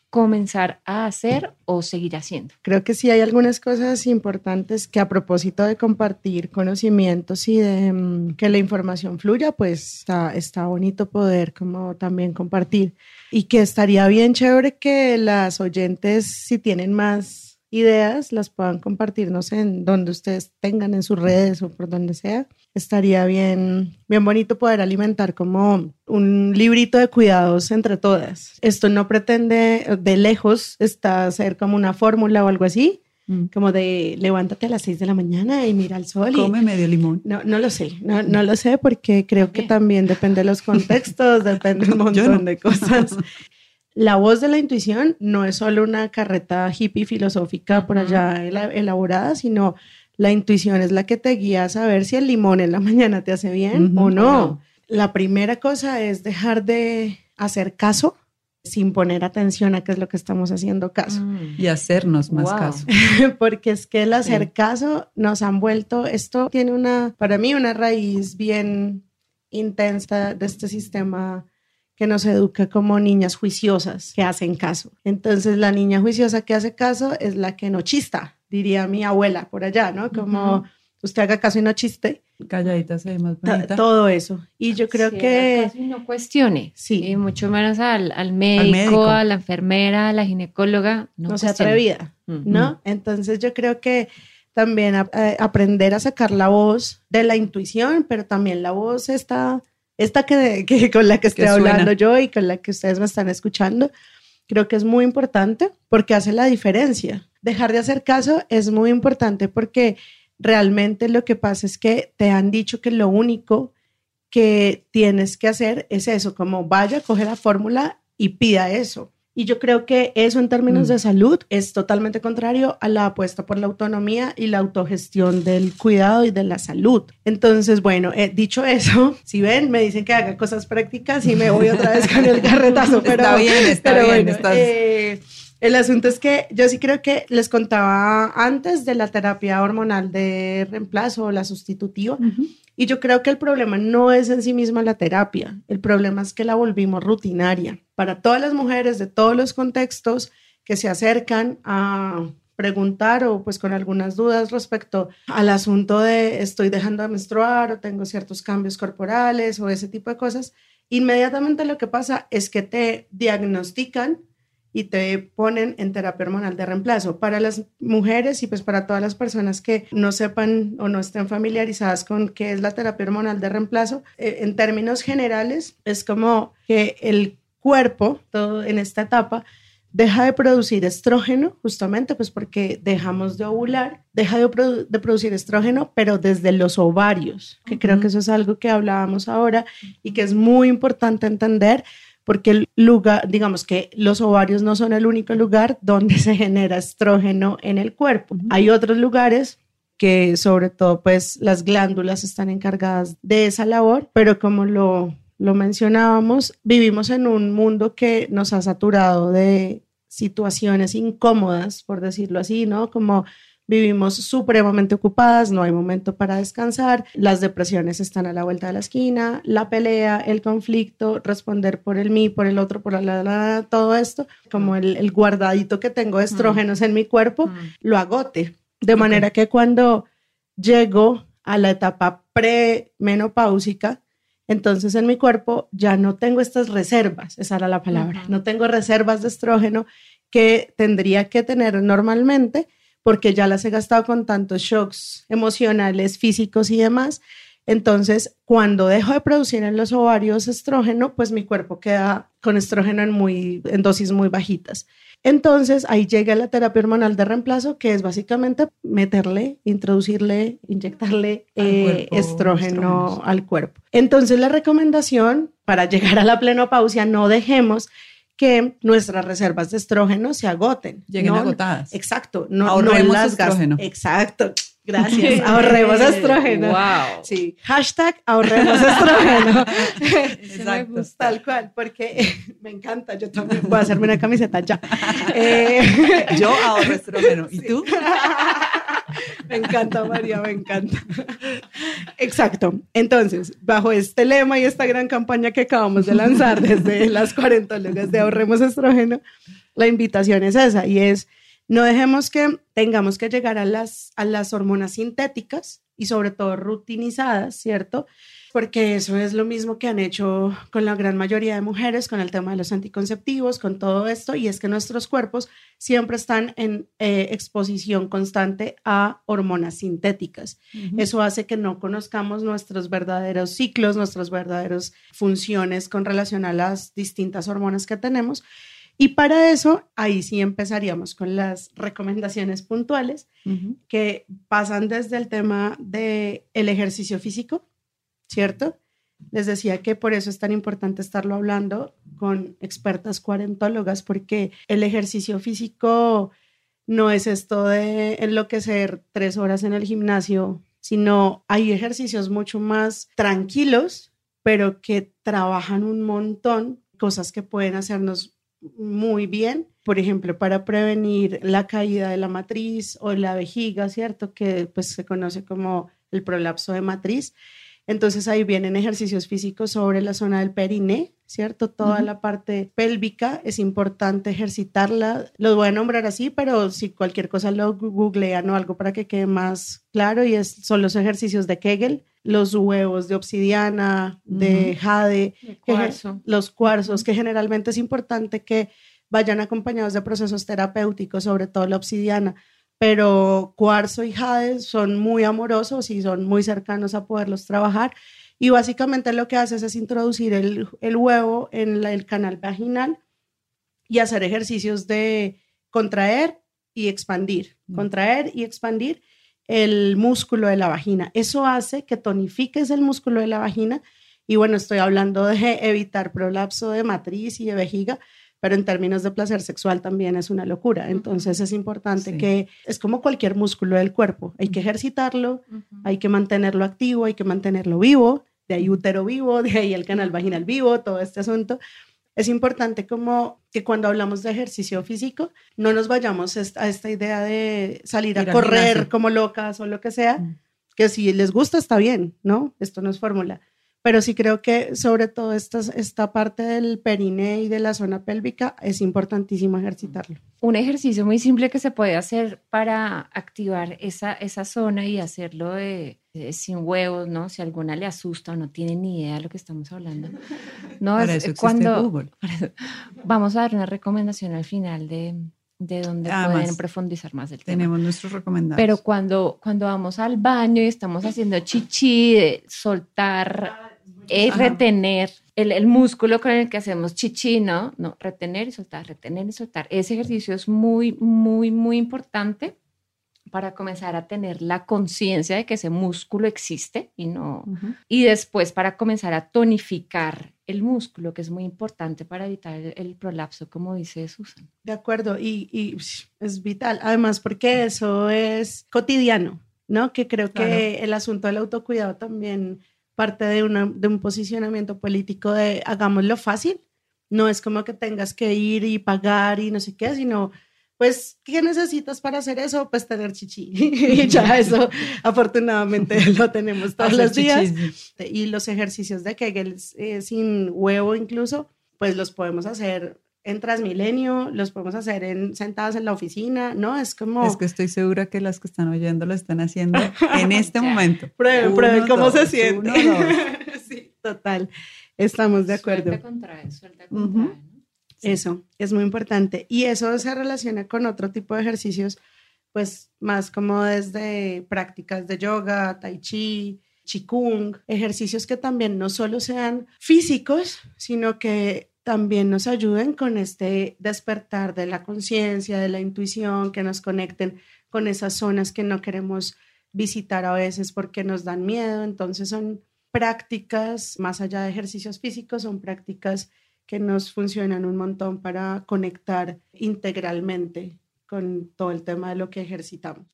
comenzar a hacer o seguir haciendo? Creo que sí hay algunas cosas importantes que a propósito de compartir conocimientos y de mm, que la información fluya, pues está, está bonito poder como también compartir. Y que estaría bien chévere que las oyentes, si tienen más ideas las puedan compartirnos en donde ustedes tengan en sus redes o por donde sea. Estaría bien, bien bonito poder alimentar como un librito de cuidados entre todas. Esto no pretende de lejos está ser como una fórmula o algo así, mm. como de levántate a las 6 de la mañana y mira el sol. Come medio limón. No, no lo sé, no, no lo sé porque creo que también depende de los contextos, depende un montón de cosas. la voz de la intuición no es solo una carreta hippie filosófica por allá elaborada, sino la intuición es la que te guía a saber si el limón en la mañana te hace bien o no. La primera cosa es dejar de hacer caso sin poner atención a qué es lo que estamos haciendo caso. Mm. Y hacernos más caso. Porque es que el hacer caso nos han vuelto, esto tiene una, para mí, una raíz bien intensa de este sistema que nos educa como niñas juiciosas que hacen caso. Entonces la niña juiciosa que hace caso es la que no chista, diría mi abuela por allá, ¿no? Como usted haga caso y no chiste. Calladita se ve más bonita. Todo eso. Y yo creo que... Caso y no cuestione. Sí. Y mucho menos al, al, médico, a la enfermera, a la ginecóloga. No, se atrevida, ¿no? Entonces yo creo que también aprender a sacar la voz de la intuición, pero también la voz está esta que, con la que estoy hablando yo y con la que ustedes me están escuchando, creo que es muy importante porque hace la diferencia. Dejar de hacer caso es muy importante porque realmente lo que pasa es que te han dicho que lo único que tienes que hacer es eso, como vaya, coge la fórmula y pida eso. Y yo creo que eso en términos mm. de salud es totalmente contrario a la apuesta por la autonomía y la autogestión del cuidado y de la salud. Entonces, bueno, eh, dicho eso, si ven, me dicen que haga cosas prácticas y me voy otra vez con el carretazo. Pero, está bien, está bien. Eh, el asunto es que yo sí creo que les contaba antes de la terapia hormonal de reemplazo o la sustitutiva. Y yo creo que el problema no es en sí misma la terapia, el problema es que la volvimos rutinaria. Para todas las mujeres de todos los contextos que se acercan a preguntar o pues con algunas dudas respecto al asunto de estoy dejando de menstruar o tengo ciertos cambios corporales o ese tipo de cosas, inmediatamente lo que pasa es que te diagnostican y te ponen en terapia hormonal de reemplazo. Para las mujeres y pues para todas las personas que no sepan o no estén familiarizadas con qué es la terapia hormonal de reemplazo, eh, en términos generales es como que el cuerpo, todo en esta etapa, deja de producir estrógeno, justamente pues porque dejamos de ovular, deja de, producir estrógeno, pero desde los ovarios, que creo que eso es algo que hablábamos ahora y que es muy importante entender porque el lugar, digamos que los ovarios no son el único lugar donde se genera estrógeno en el cuerpo. Hay otros lugares que sobre todo pues las glándulas están encargadas de esa labor, pero como lo, lo mencionábamos, vivimos en un mundo que nos ha saturado de situaciones incómodas, por decirlo así, ¿no? Como vivimos supremamente ocupadas, no hay momento para descansar, las depresiones están a la vuelta de la esquina, la pelea, el conflicto, responder por el mí, por el otro, por la, la, todo esto, como el, guardadito que tengo de estrógenos en mi cuerpo, lo agote. De manera que cuando llego a la etapa premenopáusica, entonces en mi cuerpo ya no tengo estas reservas, esa era la palabra, no tengo reservas de estrógeno que tendría que tener normalmente porque ya las he gastado con tantos shocks emocionales, físicos y demás. Entonces, cuando dejo de producir en los ovarios estrógeno, pues mi cuerpo queda con estrógeno en, muy, en dosis muy bajitas. Entonces, ahí llega la terapia hormonal de reemplazo, que es básicamente meterle, introducirle, inyectarle eh, estrógeno al cuerpo. Entonces, la recomendación para llegar a la plenopausia, no dejemos que nuestras reservas de estrógeno se agoten. Lleguen agotadas. Exacto. No, Ahorremos estrógeno. Exacto. Gracias. Ahorremos estrógeno. Wow. Sí. Hashtag ahorremos estrógeno. Exacto. Tal cual, porque me encanta. Yo también voy a hacerme una camiseta ya. Eh, Yo ahorro estrógeno. ¿Y tú? Me encanta, María, me encanta. Exacto. Entonces, bajo este lema y esta gran campaña que acabamos de lanzar desde las cuarentólogas de Ahorremos Estrógeno, la invitación es esa y es no dejemos que tengamos que llegar a las, a las hormonas sintéticas y sobre todo rutinizadas, ¿cierto? Porque eso es lo mismo que han hecho con la gran mayoría de mujeres, con el tema de los anticonceptivos, con todo esto, y es que nuestros cuerpos siempre están en eh, exposición constante a hormonas sintéticas. Eso hace que no conozcamos nuestros verdaderos ciclos, nuestras verdaderas funciones con relación a las distintas hormonas que tenemos. Y para eso, ahí sí empezaríamos con las recomendaciones puntuales que pasan desde el tema del el ejercicio físico, ¿cierto? Les decía que por eso es tan importante estarlo hablando con expertas cuarentólogas, porque el ejercicio físico no es esto de enloquecer tres horas en el gimnasio, sino hay ejercicios mucho más tranquilos, pero que trabajan un montón, cosas que pueden hacernos muy bien, por ejemplo, para prevenir la caída de la matriz o la vejiga, ¿cierto? Que pues se conoce como el prolapso de matriz. Entonces ahí vienen ejercicios físicos sobre la zona del periné, ¿cierto? Toda la parte pélvica es importante ejercitarla. Los voy a nombrar así, pero si cualquier cosa lo googlean o algo para que quede más claro, y es, son los ejercicios de Kegel, los huevos de obsidiana, de jade, los cuarzos, que generalmente es importante que vayan acompañados de procesos terapéuticos, sobre todo la obsidiana, pero Cuarzo y Jade son muy amorosos y son muy cercanos a poderlos trabajar. Y básicamente lo que haces es introducir el, huevo en el canal vaginal y hacer ejercicios de contraer y expandir, mm. contraer y expandir el músculo de la vagina. Eso hace que tonifiques el músculo de la vagina. Y bueno, estoy hablando de evitar prolapso de matriz y de vejiga, pero en términos de placer sexual también es una locura. Entonces es importante que es como cualquier músculo del cuerpo, hay que ejercitarlo, hay que mantenerlo activo, hay que mantenerlo vivo, de ahí útero vivo, de ahí el canal vaginal vivo, todo este asunto. Es importante como que cuando hablamos de ejercicio físico no nos vayamos a esta idea de salir a correr como locas o lo que sea, que si les gusta está bien, ¿no? Esto no es fórmula pero sí creo que sobre todo esta, esta parte del periné y de la zona pélvica es importantísimo ejercitarlo. Un ejercicio muy simple que se puede hacer para activar esa, esa zona y hacerlo sin huevos, ¿no? Si alguna le asusta o no tiene ni idea de lo que estamos hablando. No, es cuando vamos a dar una recomendación al final de, de donde pueden profundizar más el tema. Tenemos nuestros recomendados. Pero cuando, cuando vamos al baño y estamos haciendo chichi, de soltar es retener el, el, músculo con el que hacemos chichi, ¿no? No, retener y soltar, retener y soltar. Ese ejercicio es muy, muy, muy importante para comenzar a tener la conciencia de que ese músculo existe y no y después para comenzar a tonificar el músculo que es muy importante para evitar el, prolapso como dice Susan. De acuerdo y, y, es vital. Además porque eso es cotidiano no que creo que el asunto del autocuidado también parte de, de un posicionamiento político de hagámoslo fácil. No es como que tengas que ir y pagar y no sé qué, sino pues, ¿qué necesitas para hacer eso? Pues tener chichi. y ya eso, afortunadamente, lo tenemos todos los días. Y los ejercicios de Kegel eh, sin huevo incluso, pues los podemos hacer en Transmilenio, los podemos hacer en, sentadas en la oficina, ¿no? Es como... Es que estoy segura que las que están oyendo lo están haciendo en este momento. Prueben, prueben cómo se siente. sí, total. Estamos de acuerdo. Eso, es muy importante. Y eso se relaciona con otro tipo de ejercicios, pues más como desde prácticas de yoga, tai chi, qigong, ejercicios que también no solo sean físicos, sino que también nos ayuden con este despertar de la conciencia, de la intuición, que nos conecten con esas zonas que no queremos visitar a veces porque nos dan miedo. Entonces son prácticas, más allá de ejercicios físicos, son prácticas que nos funcionan un montón para conectar integralmente con todo el tema de lo que ejercitamos.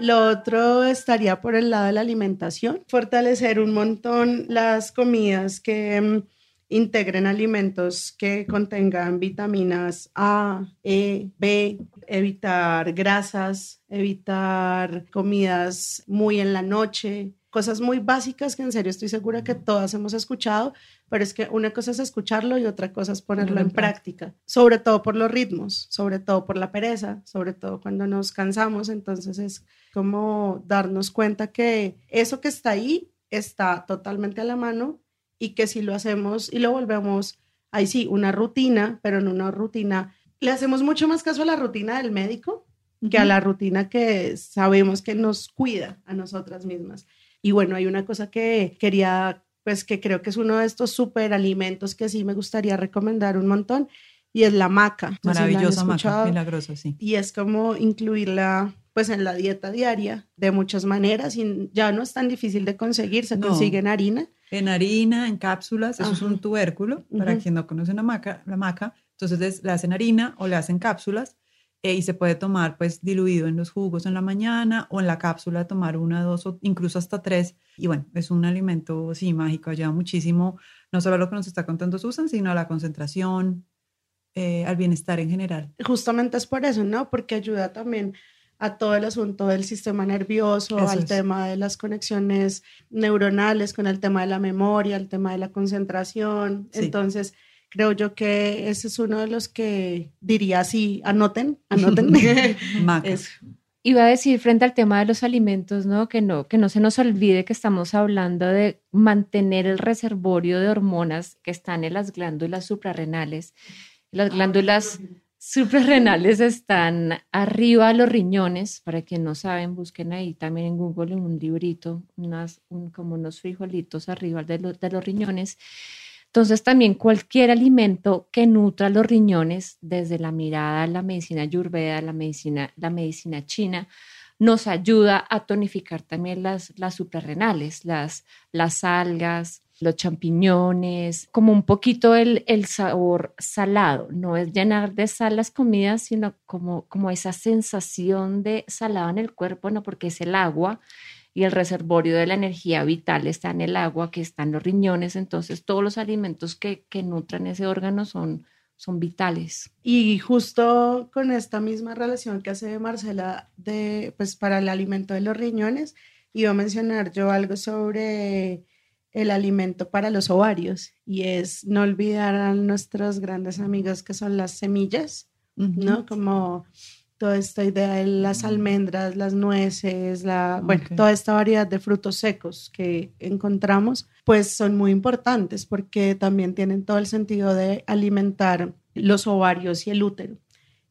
Lo otro estaría por el lado de la alimentación, fortalecer un montón las comidas que mm, integren alimentos que contengan vitaminas A, E, B, evitar grasas, evitar comidas muy en la noche, cosas muy básicas que en serio estoy segura que todas hemos escuchado, pero es que una cosa es escucharlo y otra cosa es ponerlo en práctica, sobre todo por los ritmos, sobre todo por la pereza, sobre todo cuando nos cansamos, entonces es como darnos cuenta que eso que está ahí está totalmente a la mano y que si lo hacemos y lo volvemos, ahí sí, una rutina, pero no una rutina, le hacemos mucho más caso a la rutina del médico que a la rutina que sabemos que nos cuida a nosotras mismas. Y bueno, hay una cosa que quería, pues que creo que es uno de estos super alimentos que sí me gustaría recomendar un montón y es la maca. Maravillosa maca, milagrosa, sí. Y es como incluirla pues en la dieta diaria de muchas maneras y ya no es tan difícil de conseguir, se consigue en harina. En harina, en cápsulas, eso es un tubérculo, para quien no conoce la maca, la maca, entonces le hacen harina o le hacen cápsulas eh, y se puede tomar pues diluido en los jugos en la mañana o en la cápsula tomar una, dos o incluso hasta tres. Y bueno, es un alimento, sí, mágico, ayuda muchísimo, no solo a lo que nos está contando Susan, sino a la concentración, eh, al bienestar en general. Justamente es por eso, ¿no? Porque ayuda también a todo el asunto del sistema nervioso, al tema de las conexiones neuronales, con el tema de la memoria, el tema de la concentración. Entonces, creo yo que ese es uno de los que diría así, anoten, anoten. Iba a decir frente al tema de los alimentos, ¿no? Que no, que no se nos olvide que estamos hablando de mantener el reservorio de hormonas que están en las glándulas suprarrenales. Las glándulas suprarrenales están arriba de los riñones. Para quien no saben, busquen ahí también en Google en un librito, unas, como unos frijolitos arriba de, de los riñones. Entonces también cualquier alimento que nutra los riñones, desde la mirada a la medicina ayurveda, la medicina, la medicina china, nos ayuda a tonificar también las, las suprarrenales, las, las algas, los champiñones, como un poquito el, el, sabor salado. No es llenar de sal las comidas, sino como, como esa sensación de salado en el cuerpo, no porque es el agua y el reservorio de la energía vital está en el agua, que está en los riñones, entonces todos los alimentos que, que nutran ese órgano son, son vitales. Y justo con esta misma relación que hace Marcela de, pues, para el alimento de los riñones, iba a mencionar yo algo sobre el alimento para los ovarios y es no olvidar a nuestros grandes amigos que son las semillas, ¿no? Como toda esta idea de las almendras, las nueces, la, bueno, toda esta variedad de frutos secos que encontramos, pues son muy importantes porque también tienen todo el sentido de alimentar los ovarios y el útero.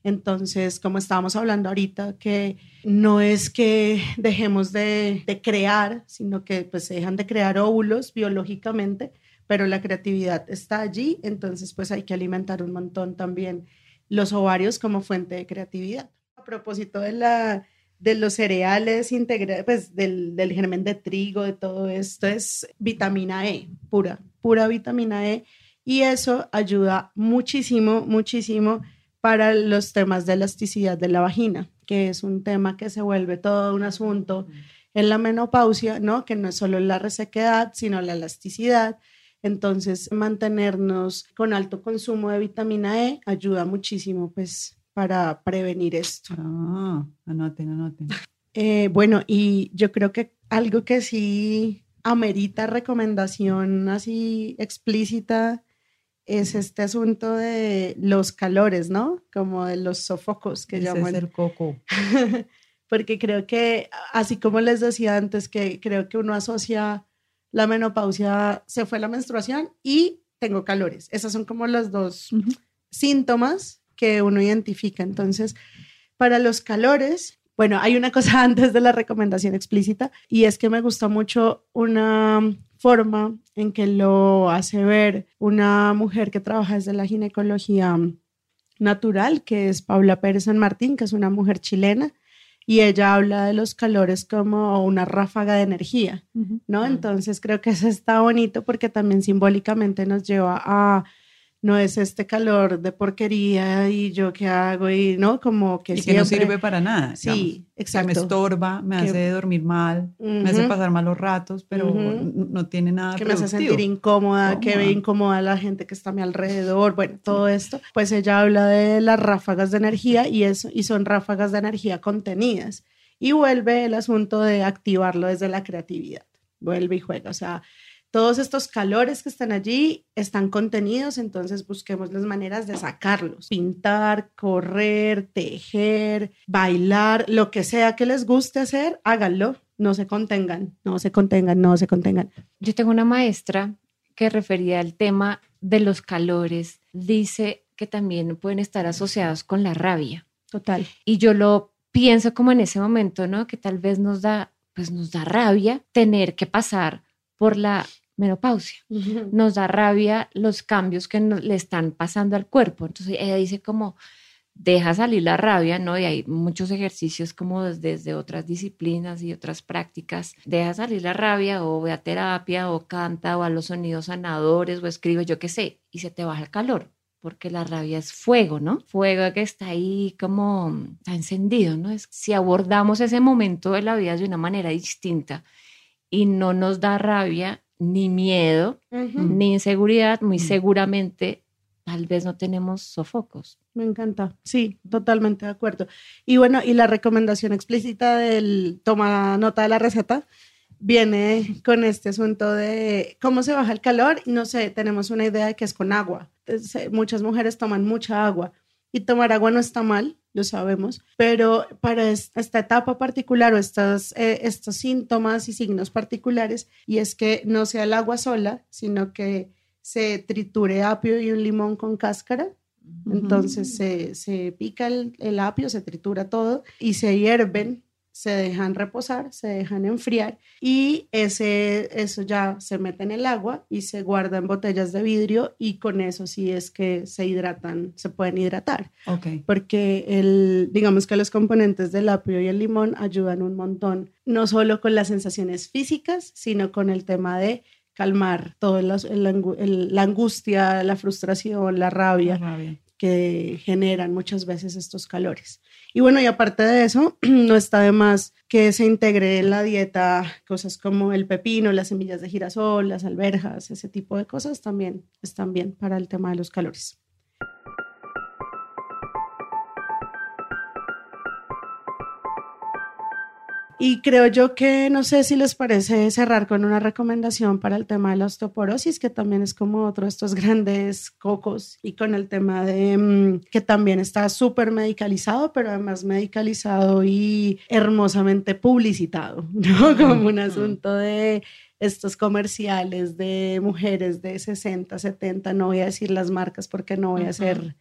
Entonces, como estábamos hablando ahorita, que no es que dejemos de, crear, sino que pues se dejan de crear óvulos biológicamente, pero la creatividad está allí, entonces pues hay que alimentar un montón también los ovarios como fuente de creatividad. A propósito de, la, de los cereales integrales, pues del, del germen de trigo, de todo esto, es vitamina E, pura, pura vitamina E, y eso ayuda muchísimo, muchísimo para los temas de elasticidad de la vagina, que es un tema que se vuelve todo un asunto en la menopausia, ¿no? Que no es solo la resequedad, sino la elasticidad. Entonces, mantenernos con alto consumo de vitamina E ayuda muchísimo, pues, para prevenir esto. Ah, anoten, anoten. Eh, bueno, y yo creo que algo que sí amerita recomendación así explícita es este asunto de los calores, ¿no? Como de los sofocos que Ese llaman. Es el coco. Porque creo que, así como les decía antes, que creo que uno asocia la menopausia, se fue la menstruación y tengo calores. Esos son como los dos síntomas que uno identifica. Entonces, para los calores, bueno, hay una cosa antes de la recomendación explícita y es que me gusta mucho una forma en que lo hace ver una mujer que trabaja desde la ginecología natural, que es Paula Pérez San Martín, que es una mujer chilena, y ella habla de los calores como una ráfaga de energía, ¿no? Entonces creo que eso está bonito porque también simbólicamente nos lleva a no es este calor de porquería y yo qué hago y no, como que... Y que no sirve para nada. Sí, exacto. me estorba, me hace dormir mal, me hace pasar malos ratos, pero no tiene nada Que me hace sentir incómoda, que ve incómoda a la gente que está a mi alrededor, bueno, todo esto. Pues ella habla de las ráfagas de energía y, eso, y son ráfagas de energía contenidas. Y vuelve el asunto de activarlo desde la creatividad. Vuelve y juega, o sea todos estos calores que están allí están contenidos, entonces busquemos las maneras de sacarlos. Pintar, correr, tejer, bailar, lo que sea que les guste hacer, háganlo. No se contengan, no se contengan, no se contengan. Yo tengo una maestra que refería al tema de los calores. Dice que también pueden estar asociados con la rabia. Total. Y yo lo pienso como en ese momento, ¿no? Que tal vez nos da, pues nos da rabia tener que pasar por la menopausia. Nos da rabia los cambios que le están pasando al cuerpo. Entonces ella dice como, deja salir la rabia, ¿no? Y hay muchos ejercicios como desde, otras disciplinas y otras prácticas. Deja salir la rabia o ve a terapia o canta o a los sonidos sanadores o escribe, yo qué sé, y se te baja el calor. Porque la rabia es fuego, ¿no? Fuego que está ahí como, está encendido, ¿no? Es, si abordamos ese momento de la vida de una manera distinta y no nos da rabia, ni miedo, ni inseguridad, muy seguramente tal vez no tenemos sofocos. Me encanta, sí, totalmente de acuerdo. Y bueno, y la recomendación explícita del toma nota de la receta viene con este asunto de cómo se baja el calor no sé, tenemos una idea de que es con agua. muchas mujeres toman mucha agua y tomar agua no está mal, lo sabemos, pero para esta etapa particular o estos, eh, estos síntomas y signos particulares, y es que no sea el agua sola, sino que se triture apio y un limón con cáscara. Entonces se, se pica el, el apio, se tritura todo y se hierven se dejan reposar, se dejan enfriar y ese, eso ya se mete en el agua y se guarda en botellas de vidrio y con eso sí es que se hidratan, se pueden hidratar. Okay. Porque el, digamos que los componentes del apio y el limón ayudan un montón, no solo con las sensaciones físicas, sino con el tema de calmar toda la angustia, la frustración, la rabia, la rabia que generan muchas veces estos calores. Y bueno, y aparte de eso, no está de más que se integre en la dieta cosas como el pepino, las semillas de girasol, las alberjas, ese tipo de cosas también están bien para el tema de los calores. Y creo yo que no sé si les parece cerrar con una recomendación para el tema de la osteoporosis, que también es como otro de estos grandes cocos, y con el tema de mm, que también está súper medicalizado, pero además medicalizado y hermosamente publicitado, ¿no? Como un asunto de estos comerciales de mujeres de 60, 70, no voy a decir las marcas porque no voy a hacer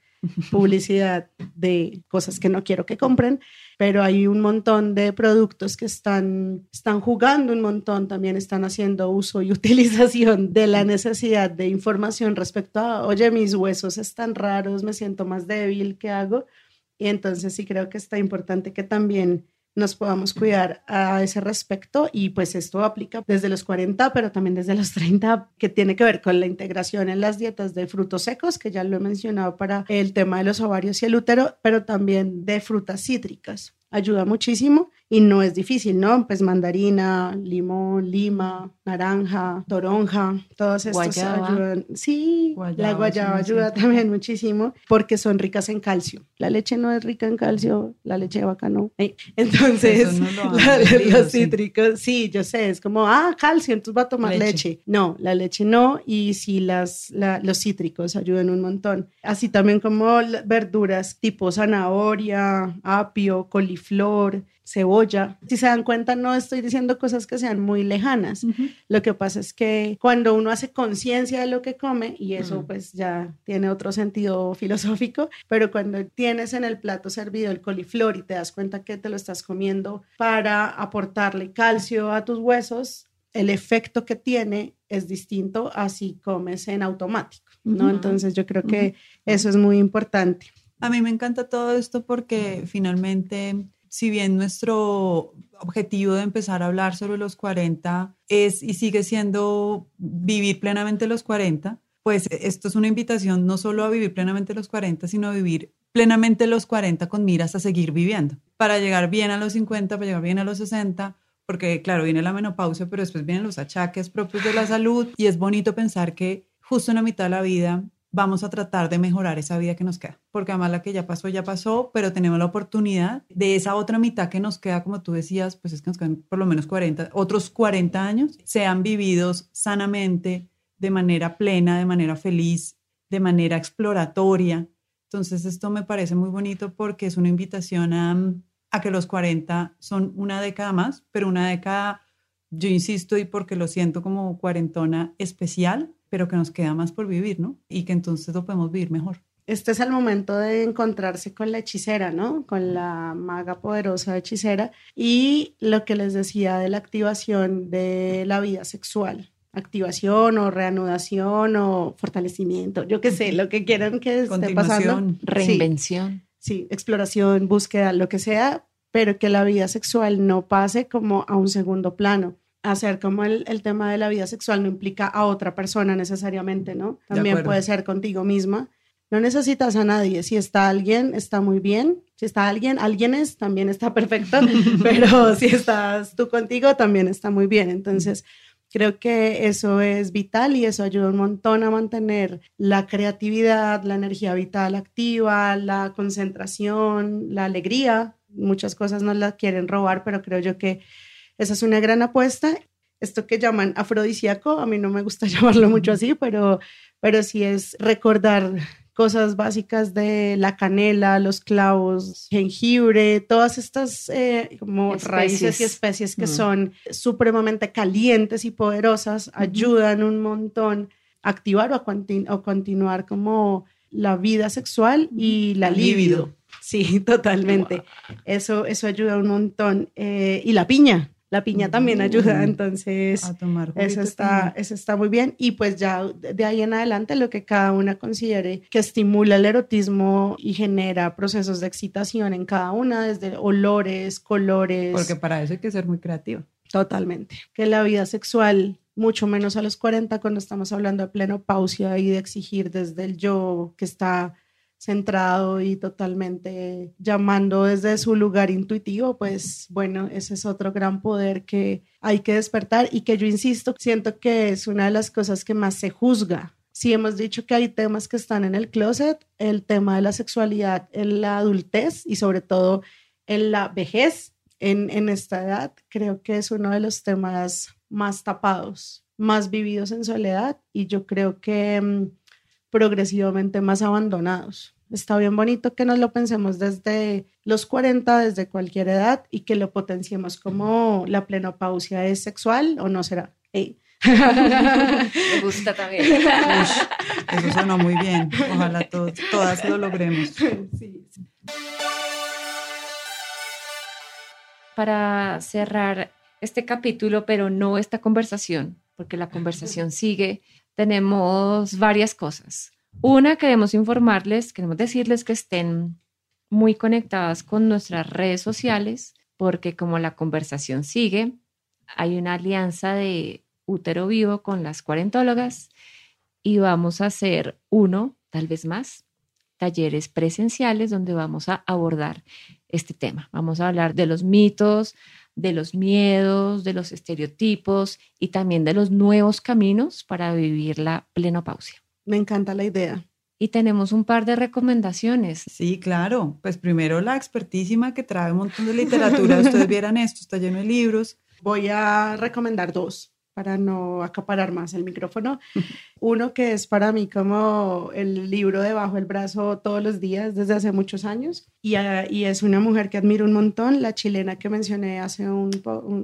publicidad de cosas que no quiero que compren, pero hay un montón de productos que están, están jugando un montón, también están haciendo uso y utilización de la necesidad de información respecto a, oye, mis huesos están raros, me siento más débil, ¿qué hago? Y entonces sí creo que está importante que también nos podamos cuidar a ese respecto y pues esto aplica desde los 40, pero también desde los 30, que tiene que ver con la integración en las dietas de frutos secos, que ya lo he mencionado para el tema de los ovarios y el útero, pero también de frutas cítricas. Ayuda muchísimo y no es difícil, ¿no? Pues mandarina, limón, lima, naranja, toronja, todos estos ayudan. Sí, la guayaba ayuda también muchísimo porque son ricas en calcio. La leche no es rica en calcio, la leche de vaca no. Entonces, los cítricos, sí. yo sé, es como, ah, calcio, entonces va a tomar leche. No, la leche no y sí las, los cítricos ayudan un montón. Así también como verduras tipo zanahoria, apio, coliflor, cebolla. Si se dan cuenta, no estoy diciendo cosas que sean muy lejanas. Lo que pasa es que cuando uno hace conciencia de lo que come, y eso pues ya tiene otro sentido filosófico, pero cuando tienes en el plato servido el coliflor y te das cuenta que te lo estás comiendo para aportarle calcio a tus huesos, el efecto que tiene es distinto a si comes en automático, ¿no? Entonces yo creo que eso es muy importante. A mí me encanta todo esto porque finalmente si bien nuestro objetivo de empezar a hablar sobre los 40 es y sigue siendo vivir plenamente los 40, pues esto es una invitación no solo a vivir plenamente los 40, sino a vivir plenamente los 40 con miras a seguir viviendo, para llegar bien a los 50, para llegar bien a los 60, porque claro, viene la menopausia, pero después vienen los achaques propios de la salud y es bonito pensar que justo en la mitad de la vida vamos a tratar de mejorar esa vida que nos queda, porque además la que ya pasó, ya pasó, pero tenemos la oportunidad de esa otra mitad que nos queda, como tú decías, pues es que nos quedan por lo menos 40, otros 40 años, sean vividos sanamente, de manera plena, de manera feliz, de manera exploratoria. Entonces esto me parece muy bonito porque es una invitación a, a que los 40 son una década más, pero una década, yo insisto y porque lo siento como cuarentona especial, pero que nos queda más por vivir, ¿no? Y que entonces lo podemos vivir mejor. Este es el momento de encontrarse con la hechicera, ¿no? Con la maga poderosa hechicera y lo que les decía de la activación de la vida sexual. Activación o reanudación o fortalecimiento, yo qué sé, lo que quieran que esté pasando. Reinvención. sí, exploración, búsqueda, lo que sea, pero que la vida sexual no pase como a un segundo plano hacer como el, el, tema de la vida sexual no implica a otra persona necesariamente, ¿no? También puede ser contigo misma. No necesitas a nadie. Si está alguien, está muy bien. Si está alguien, alguien es, también está perfecto. Pero si estás tú contigo, también está muy bien. Entonces, creo que eso es vital y eso ayuda un montón a mantener la creatividad, la energía vital activa, la concentración, la alegría. Muchas cosas nos la quieren robar, pero creo yo que esa es una gran apuesta. Esto que llaman afrodisíaco, a mí no me gusta llamarlo mucho así, pero, pero sí es recordar cosas básicas de la canela, los clavos, jengibre, todas estas eh, como raíces y especies que mm. son supremamente calientes y poderosas, ayudan un montón a activar o a, continuar como la vida sexual y la libido. Sí, totalmente. Eso, eso ayuda un montón. Eh, y la piña, la piña también ayuda, entonces eso está, eso está muy bien. Y pues ya de ahí en adelante lo que cada una considere que estimula el erotismo y genera procesos de excitación en cada una, desde olores, colores. Porque para eso hay que ser muy creativo. Totalmente. Que la vida sexual mucho menos a los 40 cuando estamos hablando de pleno pausia y de exigir desde el yo que está centrado y totalmente llamando desde su lugar intuitivo, pues bueno, ese es otro gran poder que hay que despertar y que yo insisto, siento que es una de las cosas que más se juzga. Si hemos dicho que hay temas que están en el closet, el tema de la sexualidad en la adultez y sobre todo en la vejez en, en esta edad, creo que es uno de los temas más tapados, más vividos en soledad y yo creo que mm, progresivamente más abandonados. Está bien bonito que nos lo pensemos desde los 40, desde cualquier edad y que lo potenciemos como la plenopausia es sexual o no será. Me gusta también. eso sonó muy bien. Ojalá todas lo logremos. Para cerrar este capítulo, pero no esta conversación, porque la conversación sigue, tenemos varias cosas. Una, queremos informarles, queremos decirles que estén muy conectadas con nuestras redes sociales, porque como la conversación sigue, hay una alianza de útero vivo con las cuarentólogas y vamos a hacer uno, tal vez más, talleres presenciales donde vamos a abordar este tema. Vamos a hablar de los mitos, de los miedos, de los estereotipos y también de los nuevos caminos para vivir la plenopausia. Me encanta la idea. Y tenemos un par de recomendaciones. Sí, claro. Pues primero la expertísima que trae un montón de literatura. Ustedes vieran esto, está lleno de libros. Voy a recomendar dos para no acaparar más el micrófono. Uno que es para mí como el libro debajo del brazo todos los días desde hace muchos años y, y es una mujer que admiro un montón, la chilena que mencioné hace un,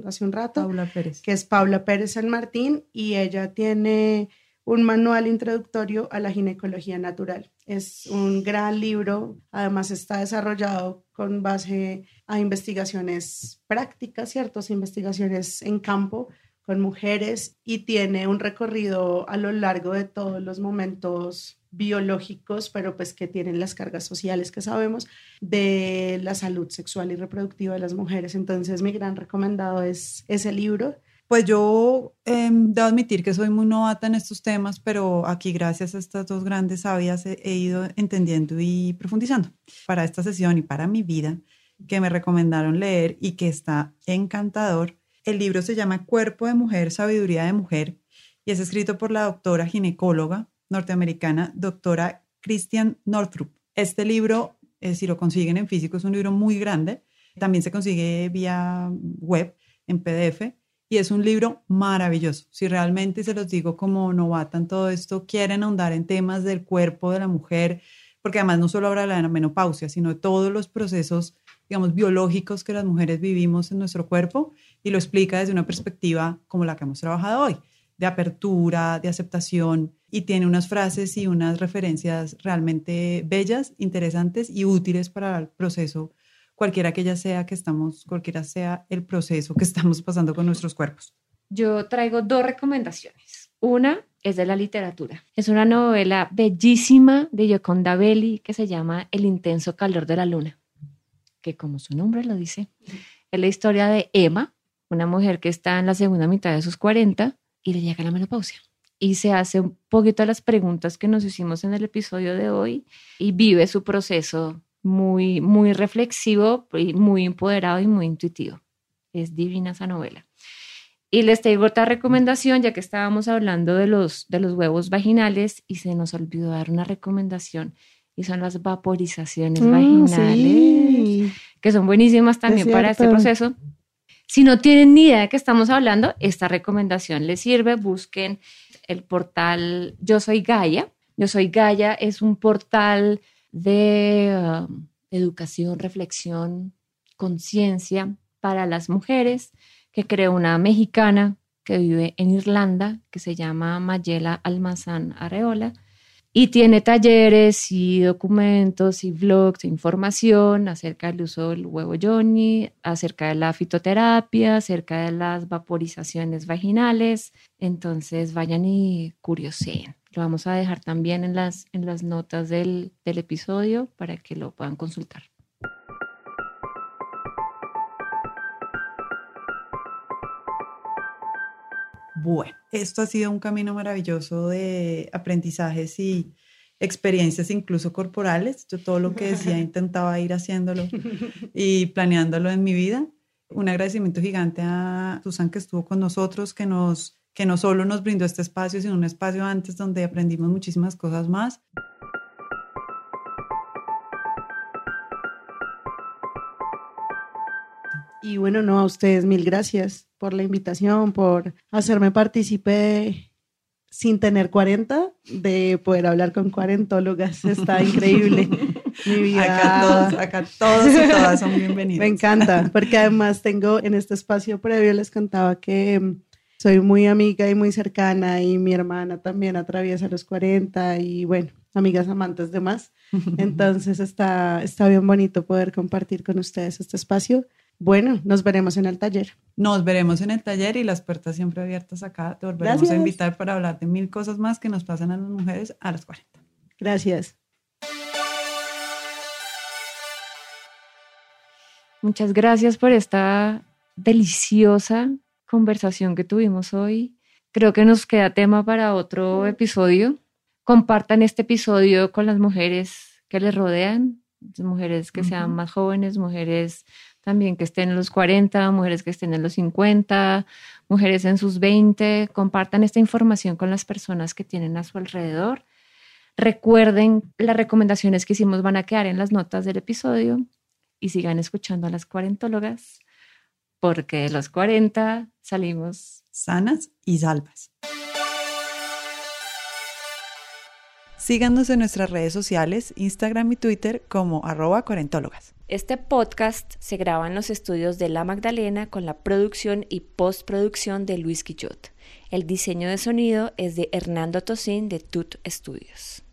hace un rato, Paula Pérez. que es Paula Pérez San Martín y ella tiene un manual introductorio a la ginecología natural. Es un gran libro, además está desarrollado con base a investigaciones prácticas, ciertas investigaciones en campo con mujeres y tiene un recorrido a lo largo de todos los momentos biológicos, pero pues que tienen las cargas sociales que sabemos de la salud sexual y reproductiva de las mujeres. Entonces mi gran recomendado es ese libro. Pues yo em, debo admitir que soy muy novata en estos temas, pero aquí gracias a estas dos grandes sabias he, he ido entendiendo y profundizando para esta sesión y para mi vida que me recomendaron leer y que está encantador el libro se llama Cuerpo de Mujer, Sabiduría de Mujer y es escrito por la doctora ginecóloga norteamericana, doctora Christian Northrup. Este libro, eh, si lo consiguen en físico, es un libro muy grande. También se consigue vía web, en PDF, y es un libro maravilloso. Si realmente se los digo como novata en todo esto, quieren ahondar en temas del cuerpo de la mujer, porque además no solo habla de la menopausia, sino de todos los procesos digamos, biológicos que las mujeres vivimos en nuestro cuerpo y lo explica desde una perspectiva como la que hemos trabajado hoy, de apertura, de aceptación y tiene unas frases y unas referencias realmente bellas, interesantes y útiles para el proceso, cualquiera que ya sea que estamos, cualquiera sea el proceso que estamos pasando con nuestros cuerpos. Yo traigo dos recomendaciones. Una es de la literatura. Es una novela bellísima de Yoconda Belli que se llama El intenso calor de la luna que como su nombre lo dice, es la historia de Emma, una mujer que está en la segunda mitad de sus 40 y le llega la menopausia. Y se hace un poquito las preguntas que nos hicimos en el episodio de hoy y vive su proceso muy, muy reflexivo, y muy empoderado y muy intuitivo. Es divina esa novela. Y les traigo otra recomendación, ya que estábamos hablando de los, de los huevos vaginales y se nos olvidó dar una recomendación y son las vaporizaciones mm, vaginales, que son buenísimas también para este proceso. Si no tienen ni idea de qué estamos hablando, esta recomendación les sirve. Busquen el portal Yo Soy Gaia. Yo Soy Gaia es un portal de um, educación, reflexión, conciencia para las mujeres que creó una mexicana que vive en Irlanda, que se llama Mayela Almazán Areola y tiene talleres y documentos y blogs e información acerca del uso del huevo Johnny, acerca de la fitoterapia, acerca de las vaporizaciones vaginales. Entonces vayan y curioseen. Lo vamos a dejar también en las, en las notas del, del episodio para que lo puedan consultar. Bueno, esto ha sido un camino maravilloso de aprendizajes y experiencias incluso corporales. Yo todo lo que decía intentaba ir haciéndolo y planeándolo en mi vida. Un agradecimiento gigante a Susan que estuvo con nosotros, que nos que no solo nos brindó este espacio, sino un espacio antes donde aprendimos muchísimas cosas más. Y bueno, no, a ustedes mil gracias por la invitación, por hacerme partícipe sin tener 40, de poder hablar con cuarentólogas. Está increíble. Mi vida. Acá todos, acá todos y todas son bienvenidos. Me encanta, porque además tengo en este espacio previo, les contaba que mm, soy muy amiga y muy cercana y mi hermana también atraviesa los 40 y bueno, amigas amantes de más. Entonces está, está bien bonito poder compartir con ustedes este espacio. Bueno, nos veremos en el taller. Nos veremos en el taller y las puertas siempre abiertas acá. Te volveremos Gracias. a invitar para hablar de mil cosas más que nos pasan a las mujeres a las 40. Gracias. Muchas gracias por esta deliciosa conversación que tuvimos hoy. Creo que nos queda tema para otro episodio. Compartan este episodio con las mujeres que les rodean, mujeres que sean más jóvenes, mujeres también que estén en los 40, mujeres que estén en los 50, mujeres en sus 20. Compartan esta información con las personas que tienen a su alrededor. Recuerden, las recomendaciones que hicimos van a quedar en las notas del episodio y sigan escuchando a las cuarentólogas, porque de los 40 salimos. Sanas y salvas. Síganos en nuestras redes sociales, Instagram y Twitter como arroba cuarentólogas. Este podcast se graba en los estudios de La Magdalena con la producción y postproducción de Luis Quillot. El diseño de sonido es de Hernando Tosín de Tut Studios.